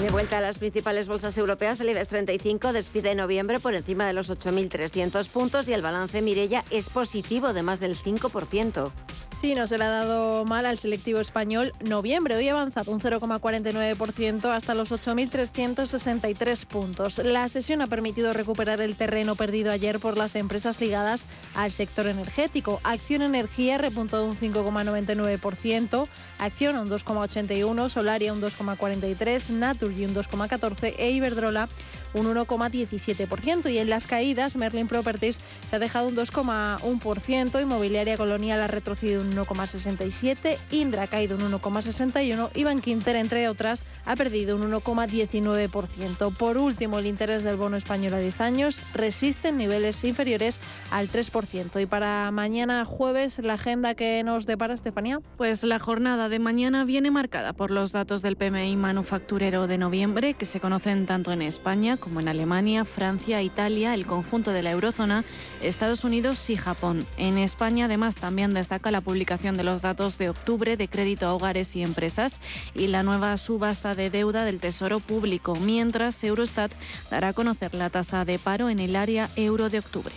De vuelta a las principales bolsas europeas, el IBEX 35 despide en noviembre por encima de los 8.300 puntos y el balance Mirella es positivo de más del 5%. Sí, no se le ha dado mal al selectivo español noviembre. Hoy ha avanzado un 0,49% hasta los 8.363 puntos. La sesión ha permitido recuperar el terreno perdido ayer por las empresas ligadas al sector energético. Acción Energía repuntado un 5,99%, Acción un 2,81%, Solaria un 2,43%, Naturgy un 2,14% e Iberdrola un 1,17%. Y en las caídas, Merlin Properties se ha dejado un 2,1%, Inmobiliaria Colonial ha retrocedido un 1,67%, Indra ha caído un 1,61% y Bankinter, entre otras, ha perdido un 1,19%. Por último, el interés del bono español a 10 años resiste en niveles inferiores al 3%. Y para mañana jueves, la agenda que nos depara Estefanía. Pues la jornada de mañana viene marcada por los datos del PMI manufacturero de noviembre, que se conocen tanto en España como en Alemania, Francia, Italia, el conjunto de la eurozona, Estados Unidos y Japón. En España, además, también destaca la publicación de los datos de octubre de crédito a hogares y empresas y la nueva subasta de deuda del Tesoro Público, mientras Eurostat dará a conocer la tasa de paro en el área euro de octubre.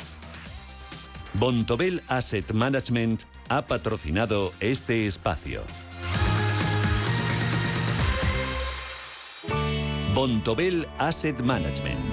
Bontobel Asset Management ha patrocinado este espacio. Bontobel Asset Management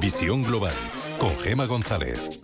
Visión Global, con Gema González.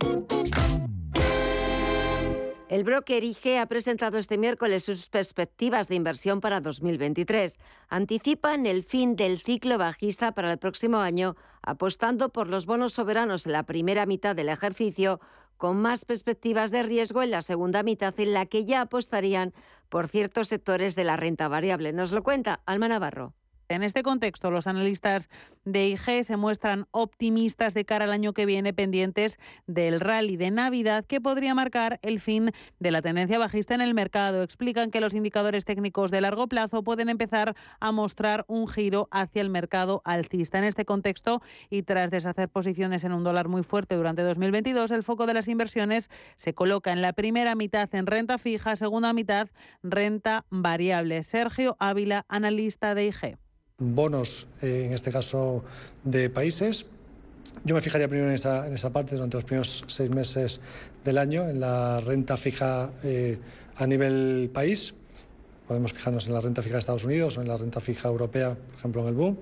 El broker IG ha presentado este miércoles sus perspectivas de inversión para 2023. Anticipan el fin del ciclo bajista para el próximo año, apostando por los bonos soberanos en la primera mitad del ejercicio, con más perspectivas de riesgo en la segunda mitad, en la que ya apostarían por ciertos sectores de la renta variable. Nos lo cuenta Alma Navarro. En este contexto, los analistas de IG se muestran optimistas de cara al año que viene, pendientes del rally de Navidad que podría marcar el fin de la tendencia bajista en el mercado. Explican que los indicadores técnicos de largo plazo pueden empezar a mostrar un giro hacia el mercado alcista. En este contexto, y tras deshacer posiciones en un dólar muy fuerte durante 2022, el foco de las inversiones se coloca en la primera mitad en renta fija, segunda mitad renta variable. Sergio Ávila, analista de IG bonos, eh, en este caso de países. Yo me fijaría primero en esa, en esa parte durante los primeros seis meses del año, en la renta fija eh, a nivel país. Podemos fijarnos en la renta fija de Estados Unidos o en la renta fija europea, por ejemplo, en el boom.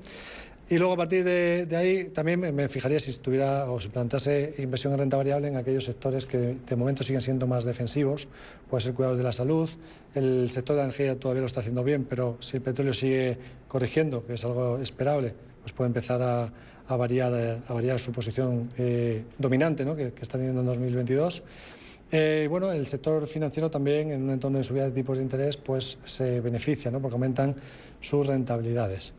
Y luego a partir de, ahí también me fijaría si estuviera o si plantase inversión en renta variable en aquellos sectores que de, momento siguen siendo más defensivos, puede ser cuidados de la salud, el sector de la energía todavía lo está haciendo bien, pero si el petróleo sigue corrigiendo, que es algo esperable, pues puede empezar a, variar, a variar su posición eh, dominante ¿no? que, está teniendo en 2022. Eh, bueno, el sector financiero también en un entorno de subida de tipos de interés pues se beneficia ¿no? porque aumentan sus rentabilidades.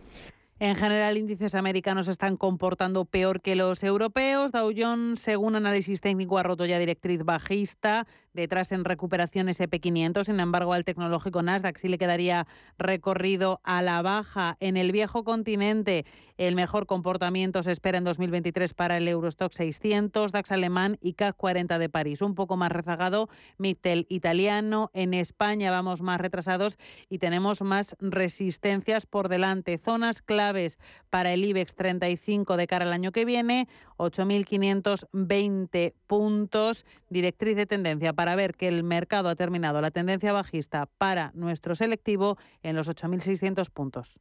En general, índices americanos están comportando peor que los europeos. Dow Jones, según análisis técnico, ha roto ya directriz bajista detrás en recuperación SP500. Sin embargo, al tecnológico Nasdaq sí le quedaría recorrido a la baja. En el viejo continente, el mejor comportamiento se espera en 2023 para el Eurostock 600, DAX alemán y CAC 40 de París. Un poco más rezagado, Mittel italiano. En España vamos más retrasados y tenemos más resistencias por delante. Zonas claves para el IBEX 35 de cara al año que viene. 8.520 puntos, directriz de tendencia para ver que el mercado ha terminado la tendencia bajista para nuestro selectivo en los 8.600 puntos.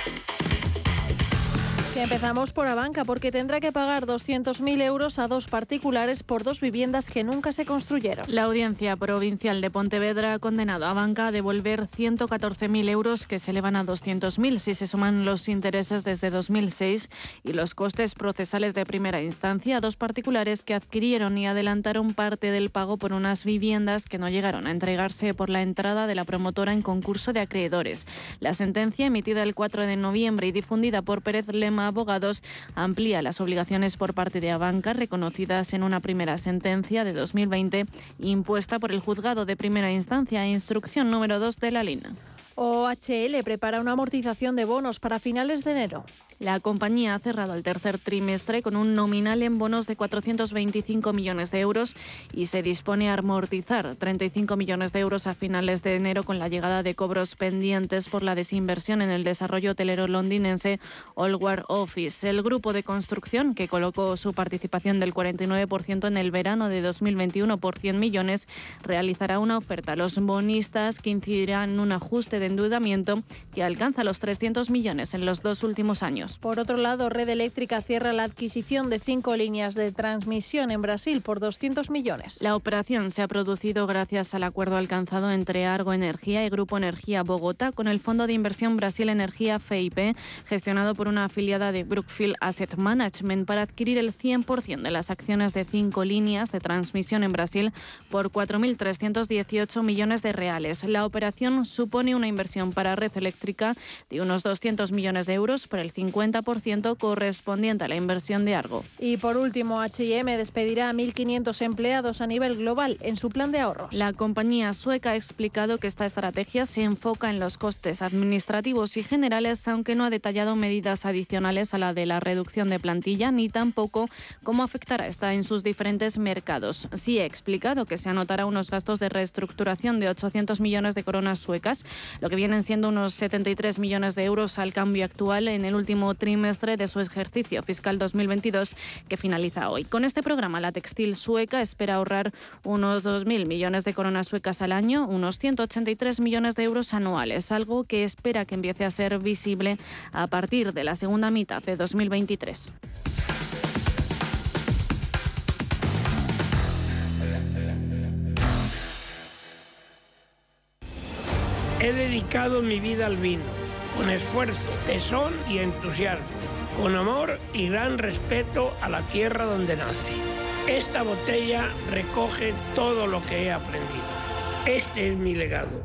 Empezamos por Abanca porque tendrá que pagar 200.000 euros a dos particulares por dos viviendas que nunca se construyeron. La Audiencia Provincial de Pontevedra ha condenado a Banca a devolver 114.000 euros que se elevan a 200.000 si se suman los intereses desde 2006 y los costes procesales de primera instancia a dos particulares que adquirieron y adelantaron parte del pago por unas viviendas que no llegaron a entregarse por la entrada de la promotora en concurso de acreedores. La sentencia emitida el 4 de noviembre y difundida por Pérez Lema Abogados amplía las obligaciones por parte de Abanca reconocidas en una primera sentencia de 2020 impuesta por el juzgado de primera instancia, instrucción número 2 de la línea. OHL prepara una amortización de bonos para finales de enero. La compañía ha cerrado el tercer trimestre con un nominal en bonos de 425 millones de euros y se dispone a amortizar 35 millones de euros a finales de enero con la llegada de cobros pendientes por la desinversión en el desarrollo hotelero londinense Allward Office. El grupo de construcción, que colocó su participación del 49% en el verano de 2021 por 100 millones, realizará una oferta a los bonistas que incidirá en un ajuste de endeudamiento que alcanza los 300 millones en los dos últimos años. Por otro lado, Red Eléctrica cierra la adquisición de cinco líneas de transmisión en Brasil por 200 millones. La operación se ha producido gracias al acuerdo alcanzado entre Argo Energía y Grupo Energía Bogotá con el Fondo de Inversión Brasil Energía FIP, gestionado por una afiliada de Brookfield Asset Management, para adquirir el 100% de las acciones de cinco líneas de transmisión en Brasil por 4.318 millones de reales. La operación supone una inversión para red eléctrica de unos 200 millones de euros por el 50% correspondiente a la inversión de Argo. Y por último, H&M despedirá a 1.500 empleados a nivel global en su plan de ahorros. La compañía sueca ha explicado que esta estrategia se enfoca en los costes administrativos y generales, aunque no ha detallado medidas adicionales a la de la reducción de plantilla ni tampoco cómo afectará esta en sus diferentes mercados. Sí ha explicado que se anotará unos gastos de reestructuración de 800 millones de coronas suecas, lo que vienen siendo unos 73 millones de euros al cambio actual en el último trimestre de su ejercicio fiscal 2022 que finaliza hoy. Con este programa, la textil sueca espera ahorrar unos 2.000 millones de coronas suecas al año, unos 183 millones de euros anuales, algo que espera que empiece a ser visible a partir de la segunda mitad de 2023. He dedicado mi vida al vino, con esfuerzo, tesón y entusiasmo, con amor y gran respeto a la tierra donde nací. Esta botella recoge todo lo que he aprendido. Este es mi legado.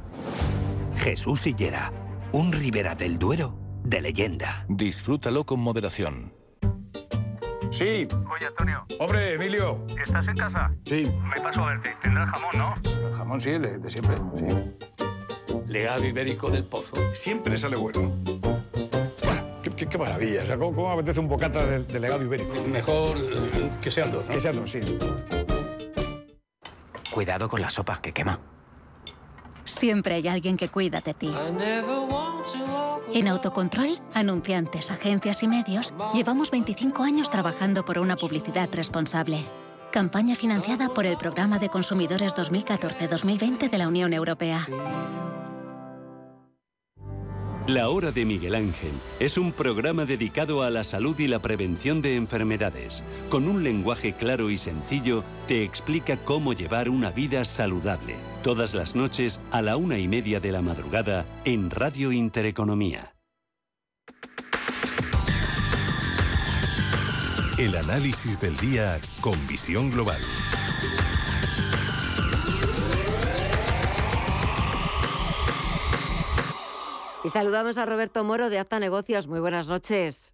Jesús Sillera, un Ribera del Duero de leyenda. Disfrútalo con moderación. Sí. Oye, Antonio. Hombre, Emilio. ¿Estás en casa? Sí. Me paso a verte. Tendrás jamón, ¿no? El jamón sí, de, de siempre, sí. Legado ibérico del pozo. Siempre sale bueno. Qué, qué- qué maravilla. O sea, ¿cómo, cómo apetece un bocata de, de legado ibérico? Mejor eh, que sean dos, ¿no? Que sean dos, sí. Cuidado con la sopa, que quema. Siempre hay alguien que cuida de ti. En Autocontrol, anunciantes, agencias y medios, llevamos 25 años trabajando por una publicidad responsable. Campaña financiada por el Programa de Consumidores 2014-2020 de la Unión Europea. La Hora de Miguel Ángel es un programa dedicado a la salud y la prevención de enfermedades. Con un lenguaje claro y sencillo, te explica cómo llevar una vida saludable. Todas las noches a la una y media de la madrugada en Radio Intereconomía. El análisis del día con visión global. Y saludamos a Roberto Moro de Acta Negocios. Muy buenas noches.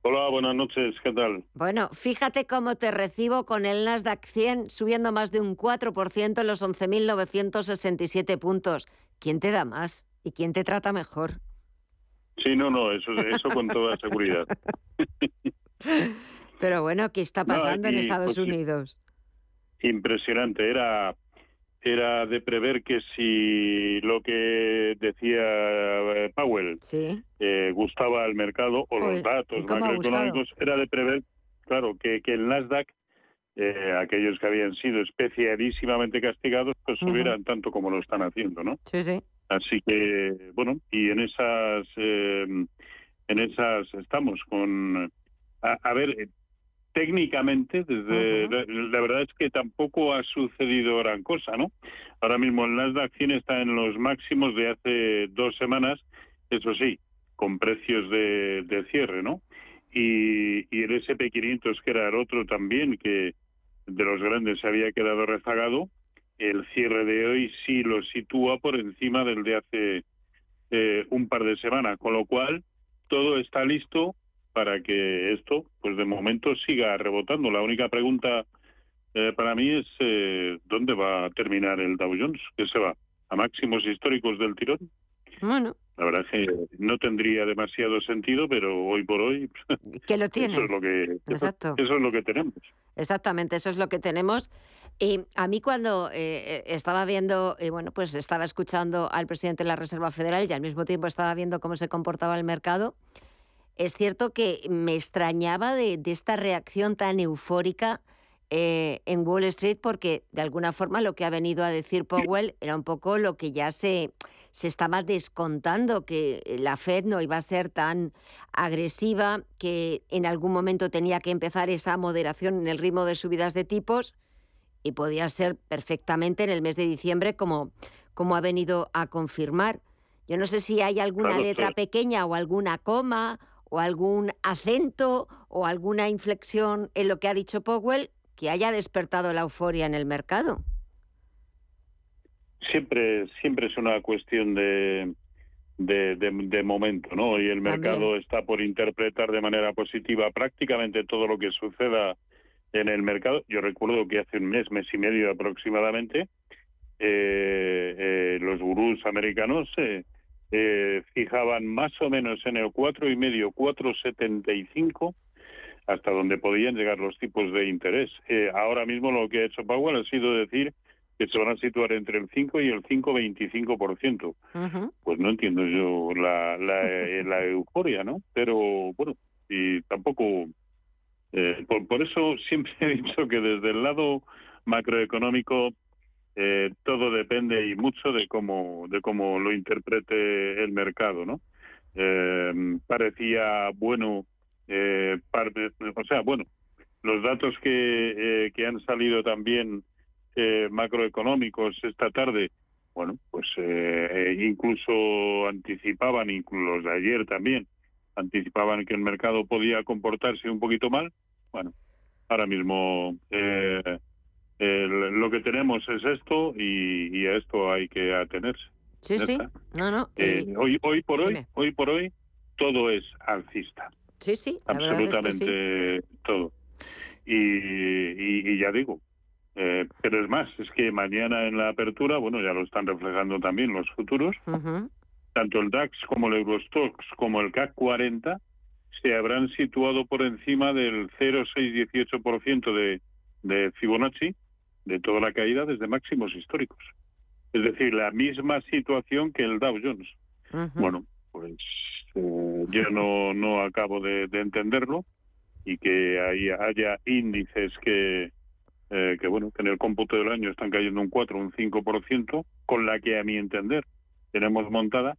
Hola, buenas noches, ¿qué tal? Bueno, fíjate cómo te recibo con el Nasdaq 100 subiendo más de un 4% en los 11.967 puntos. ¿Quién te da más y quién te trata mejor? Sí, no, no, eso, eso con toda seguridad. Pero bueno, ¿qué está No, pasando en Estados pues, Unidos? Impresionante, era, era de prever que si lo que decía eh, Powell eh, gustaba al mercado, o los datos ¿y cómo ha macroeconómicos, era de prever, claro, que, que el Nasdaq, eh, aquellos que habían sido especialísimamente castigados, pues subieran tanto como lo están haciendo, ¿no? Sí, sí. Así que, bueno, y en esas, eh, en esas estamos con, a, a ver, técnicamente, desde la, la verdad es que tampoco ha sucedido gran cosa, ¿no? Ahora mismo el Nasdaq 100 está en los máximos de hace dos semanas, eso sí, con precios de, de cierre, ¿no? Y, y el SP500, que era el otro también, que de los grandes se había quedado rezagado, el cierre de hoy sí lo sitúa por encima del de hace eh, un par de semanas, con lo cual todo está listo para que esto, pues de momento siga rebotando. La única pregunta eh, para mí es eh, dónde va a terminar el Dow Jones, que se va a máximos históricos del tirón. Bueno. La verdad es que no tendría demasiado sentido, pero hoy por hoy que lo tiene. Eso es lo que Exacto. Eso, es lo que tenemos. Exactamente, eso es lo que tenemos. Y a mí cuando eh, estaba viendo, eh, bueno, pues estaba escuchando al presidente de la Reserva Federal y al mismo tiempo estaba viendo cómo se comportaba el mercado, es cierto que me extrañaba de, esta reacción tan eufórica eh, en Wall Street porque de alguna forma lo que ha venido a decir Powell era un poco lo que ya se, se estaba descontando, que la Fed no iba a ser tan agresiva, que en algún momento tenía que empezar esa moderación en el ritmo de subidas de tipos y podía ser perfectamente en el mes de diciembre como, como ha venido a confirmar. Yo no sé si hay alguna letra pequeña o alguna coma o algún acento o alguna inflexión en lo que ha dicho Powell que haya despertado la euforia en el mercado. Siempre, siempre es una cuestión de, de, momento, ¿no? Y el mercado está por interpretar de manera positiva prácticamente todo lo que suceda en el mercado. Yo recuerdo que hace un mes, mes y medio aproximadamente, eh, eh, los gurús americanos eh, eh, fijaban más o menos en el cuatro y medio, 4,75 hasta donde podían llegar los tipos de interés. Eh, ahora mismo lo que ha hecho Powell ha sido decir que se van a situar entre el 5 y el 5,25%. Pues no entiendo yo la, la, eh, la, euforia, ¿no? Pero bueno, y tampoco... Eh, por, por eso siempre he dicho que desde el lado macroeconómico eh, todo depende y mucho de cómo de cómo lo interprete el mercado no eh, parecía bueno eh, parte, o sea bueno los datos que, que han salido también macroeconómicos esta tarde bueno pues incluso anticipaban incluso los de ayer también anticipaban que el mercado podía comportarse un poquito mal. Bueno ahora mismo eh, lo que tenemos es esto y, a esto hay que atenerse. Sí, sí. No, no. Eh, hoy, hoy por hoy, hoy por hoy, todo es alcista. Sí, sí. Absolutamente todo. Y, ya digo, eh, pero es más, es que mañana en la apertura, bueno, ya lo están reflejando también los futuros, tanto el DAX como el Eurostox como el CAC 40 se habrán situado por encima del 0,618% de, de Fibonacci de toda la caída desde máximos históricos. Es decir, la misma situación que el Dow Jones. Bueno, pues eh, yo no, no acabo de, entenderlo y que haya índices que, eh, que, bueno, que en el cómputo del año están cayendo un 4 un 5%, con la que a mi entender tenemos montada,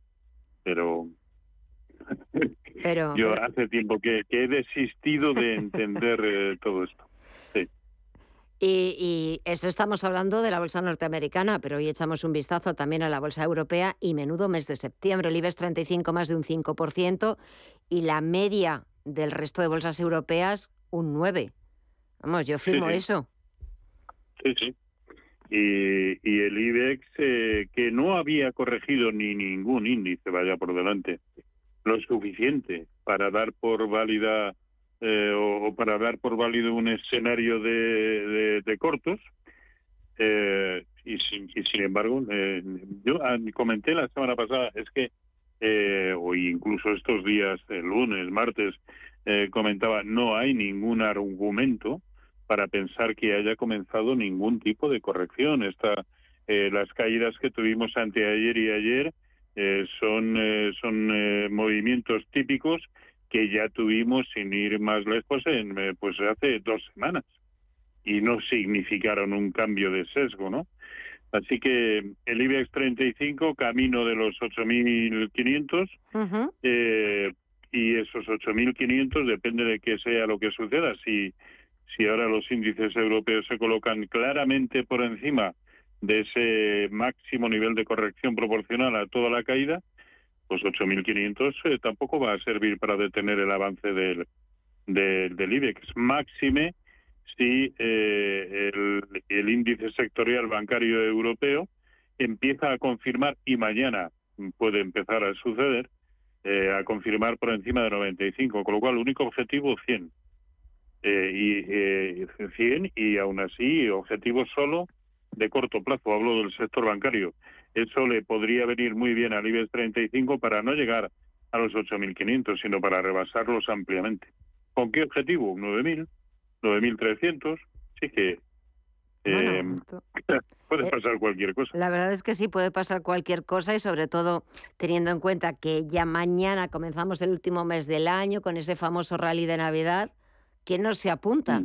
pero pero, yo hace tiempo que, he desistido de entender eh, todo esto. Y, eso estamos hablando de la bolsa norteamericana, pero hoy echamos un vistazo también a la bolsa europea y menudo mes de septiembre. El IBEX 35 más de un 5% y la media del resto de bolsas europeas un 9%. Vamos, yo firmo eso. Sí, sí. Y, el IBEX, eh, que no había corregido ni ningún índice, vaya por delante, lo suficiente para dar por válida eh, o, para dar por válido un escenario de, de, cortos. Eh, y, sin, y, sin, embargo, eh, yo ah, comenté la semana pasada, es que, o incluso estos días, el lunes, martes, comentaba, no hay ningún argumento para pensar que haya comenzado ningún tipo de corrección. Esta, las caídas que tuvimos anteayer y ayer son, son movimientos típicos que ya tuvimos, sin ir más lejos, en, eh, pues hace dos semanas. Y no significaron un cambio de sesgo, ¿no? Así que el IBEX 35, camino de los 8.500, eh, y esos 8.500 depende de qué sea lo que suceda. Si, si ahora los índices europeos se colocan claramente por encima de ese máximo nivel de corrección proporcional a toda la caída, pues 8.500 eh, tampoco va a servir para detener el avance del, del, IBEX. Máxime si eh, el, índice sectorial bancario europeo empieza a confirmar, y mañana puede empezar a suceder, eh, a confirmar por encima de 95, con lo cual el único objetivo 100. y 100 y aún así objetivo solo de corto plazo, hablo del sector bancario. Eso le podría venir muy bien al IBEX 35 para no llegar a los 8.500, sino para rebasarlos ampliamente. ¿Con qué objetivo? 9.000, 9.300. Sí que eh, puede eh, pasar cualquier cosa. La verdad es que sí, puede pasar cualquier cosa y sobre todo teniendo en cuenta que ya mañana comenzamos el último mes del año con ese famoso rally de Navidad, ¿quién no se apunta?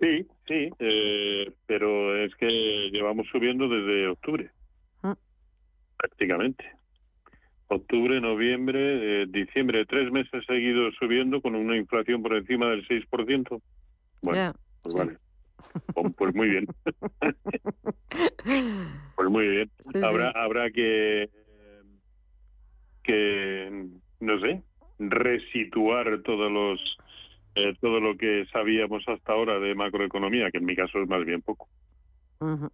Sí, sí, eh, pero es que llevamos subiendo desde octubre, Ah. prácticamente. Octubre, noviembre, eh, diciembre, tres meses seguidos subiendo con una inflación por encima del 6%. Bueno, pues sí. vale. Pues- Pues muy bien. pues muy bien. Sí, habrá, sí. habrá que, que, no sé, resituar todos los eh, todo lo que sabíamos hasta ahora de macroeconomía, que en mi caso es más bien poco. Ujú.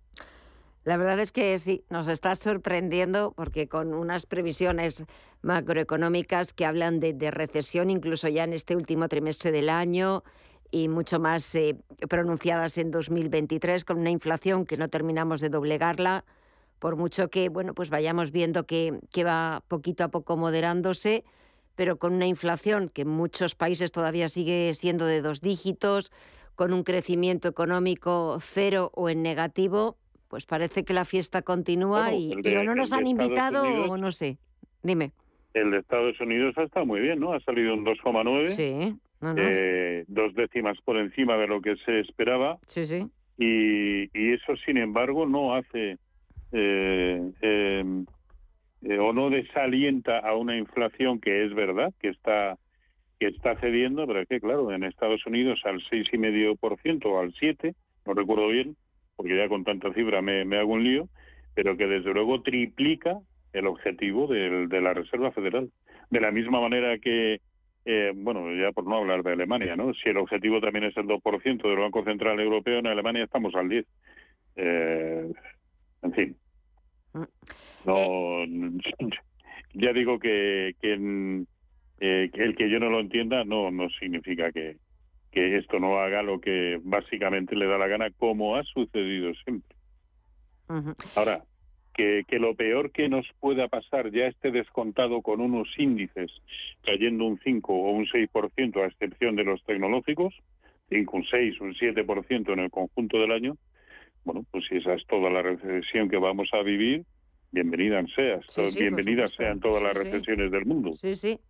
La verdad es que sí, nos está sorprendiendo porque con unas previsiones macroeconómicas que hablan de, de recesión incluso ya en este último trimestre del año y mucho más eh, pronunciadas en 2023 con una inflación que no terminamos de doblegarla, por mucho que bueno pues vayamos viendo que, que va poquito a poco moderándose, pero con una inflación que en muchos países todavía sigue siendo de dos dígitos, con un crecimiento económico cero o en negativo, pues parece que la fiesta continúa Bueno, y, de- o no nos han invitado Unidos- o no sé. Dime. El de Estados Unidos ha estado muy bien, ¿no? Ha salido un 2,9. Sí, no, no. eh, dos décimas por encima de lo que se esperaba. Sí, sí. Y, y eso, sin embargo, no hace eh, eh, eh, o no desalienta a una inflación que es verdad que está que está cediendo, pero es que claro, en Estados Unidos al 6,5% o al 7, no recuerdo bien, porque ya con tanta cifra me, hago un lío, pero que desde luego triplica el objetivo de la Reserva Federal. De la misma manera que, eh, bueno, ya por no hablar de Alemania, ¿no? Si el objetivo también es el 2% del Banco Central Europeo, en Alemania estamos al 10%. Eh, en fin. No, ya digo que, que, eh, que el que yo no lo entienda no, no significa que, que esto no haga lo que básicamente le da la gana, como ha sucedido siempre. Ahora, que, que lo peor que nos pueda pasar ya esté descontado con unos índices cayendo un 5 o un 6%, a excepción de los tecnológicos, 5, un 6, un 7% en el conjunto del año, bueno, pues si esa es toda la recesión que vamos a vivir, bienvenidas sean, Sí, sí, por bienvenidas supuesto. sean todas las recesiones del mundo. Sí, sí.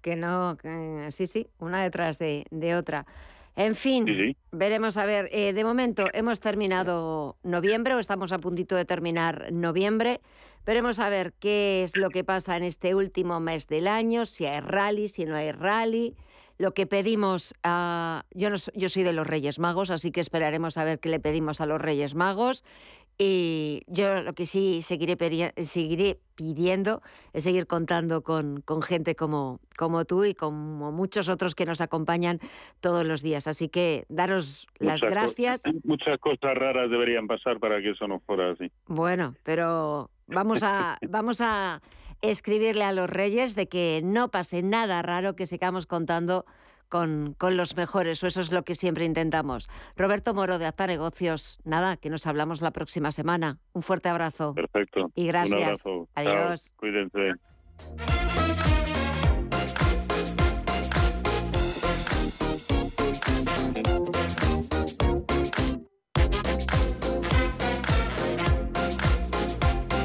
Que no, que- sí, sí, una detrás de, de otra. En fin, Sí, sí. veremos a ver. eh, de momento hemos terminado noviembre o estamos a puntito de terminar noviembre. Veremos a ver qué es lo que pasa en este último mes del año, si hay rally, si no hay rally. Lo que pedimos a... Yo, no, yo soy de los Reyes Magos, así que esperaremos a ver qué le pedimos a los Reyes Magos. Y yo lo que sí seguiré, seguiré pidiendo es seguir contando con, con gente como, como tú y como muchos otros que nos acompañan todos los días. Así que daros las Muchas co- gracias. Muchas cosas raras deberían pasar para que eso no fuera así. Bueno, pero vamos a, vamos a escribirle a los reyes de que no pase nada raro, que sigamos contando con, con los mejores, o eso es lo que siempre intentamos. Roberto Moro de Acta Negocios, nada, que nos hablamos la próxima semana. Un fuerte abrazo. Perfecto. Y gracias. Un abrazo. Chao. Adiós. Cuídense.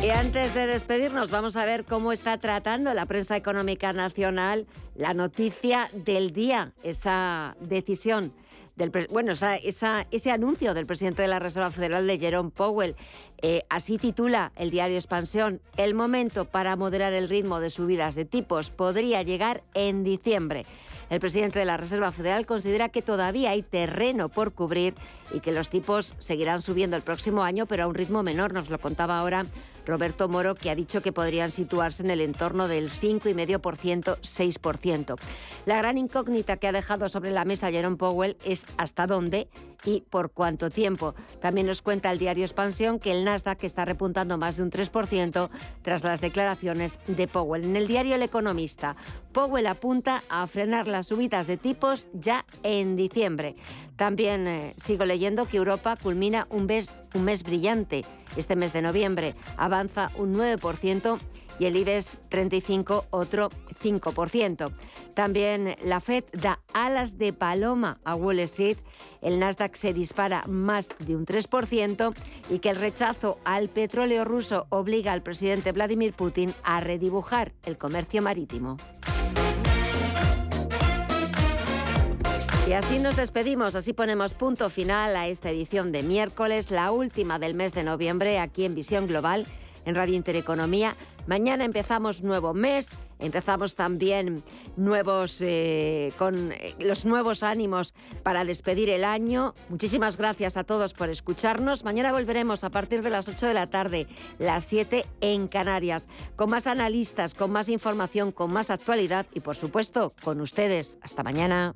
Y antes de despedirnos, vamos a ver cómo está tratando la prensa económica nacional la noticia del día, esa decisión. Del, bueno, esa, esa- ese anuncio del presidente de la Reserva Federal de Jerome Powell. Eh, así titula el diario Expansión. El momento para moderar el ritmo de subidas de tipos podría llegar en diciembre. El presidente de la Reserva Federal considera que todavía hay terreno por cubrir y que los tipos seguirán subiendo el próximo año, pero a un ritmo menor. Nos lo contaba ahora Roberto Moro, que ha dicho que podrían situarse en el entorno del 5,5%, 6%. La gran incógnita que ha dejado sobre la mesa Jerome Powell es hasta dónde y por cuánto tiempo. También nos cuenta el diario Expansión que el Nasdaq está repuntando más de un 3% tras las declaraciones de Powell. En el diario El Economista, Powell apunta a frenar las subidas de tipos ya en diciembre. También eh, sigo leyendo que Europa culmina un mes, un mes brillante. Este mes de noviembre un 9% y el IBEX 35 otro 5%. También la Fed da alas de paloma a Wall Street, el Nasdaq se dispara más de un 3% y que el rechazo al petróleo ruso obliga al presidente Vladimir Putin a redibujar el comercio marítimo. Y así nos despedimos, así ponemos punto final a esta edición de miércoles, la última del mes de noviembre aquí en Visión Global, en Radio Intereconomía. Mañana empezamos nuevo mes, empezamos también nuevos eh, con eh, los nuevos ánimos para despedir el año. Muchísimas gracias a todos por escucharnos. Mañana volveremos a partir de las 8 de la tarde, las 7 en Canarias, con más analistas, con más información, con más actualidad y por supuesto con ustedes. Hasta mañana.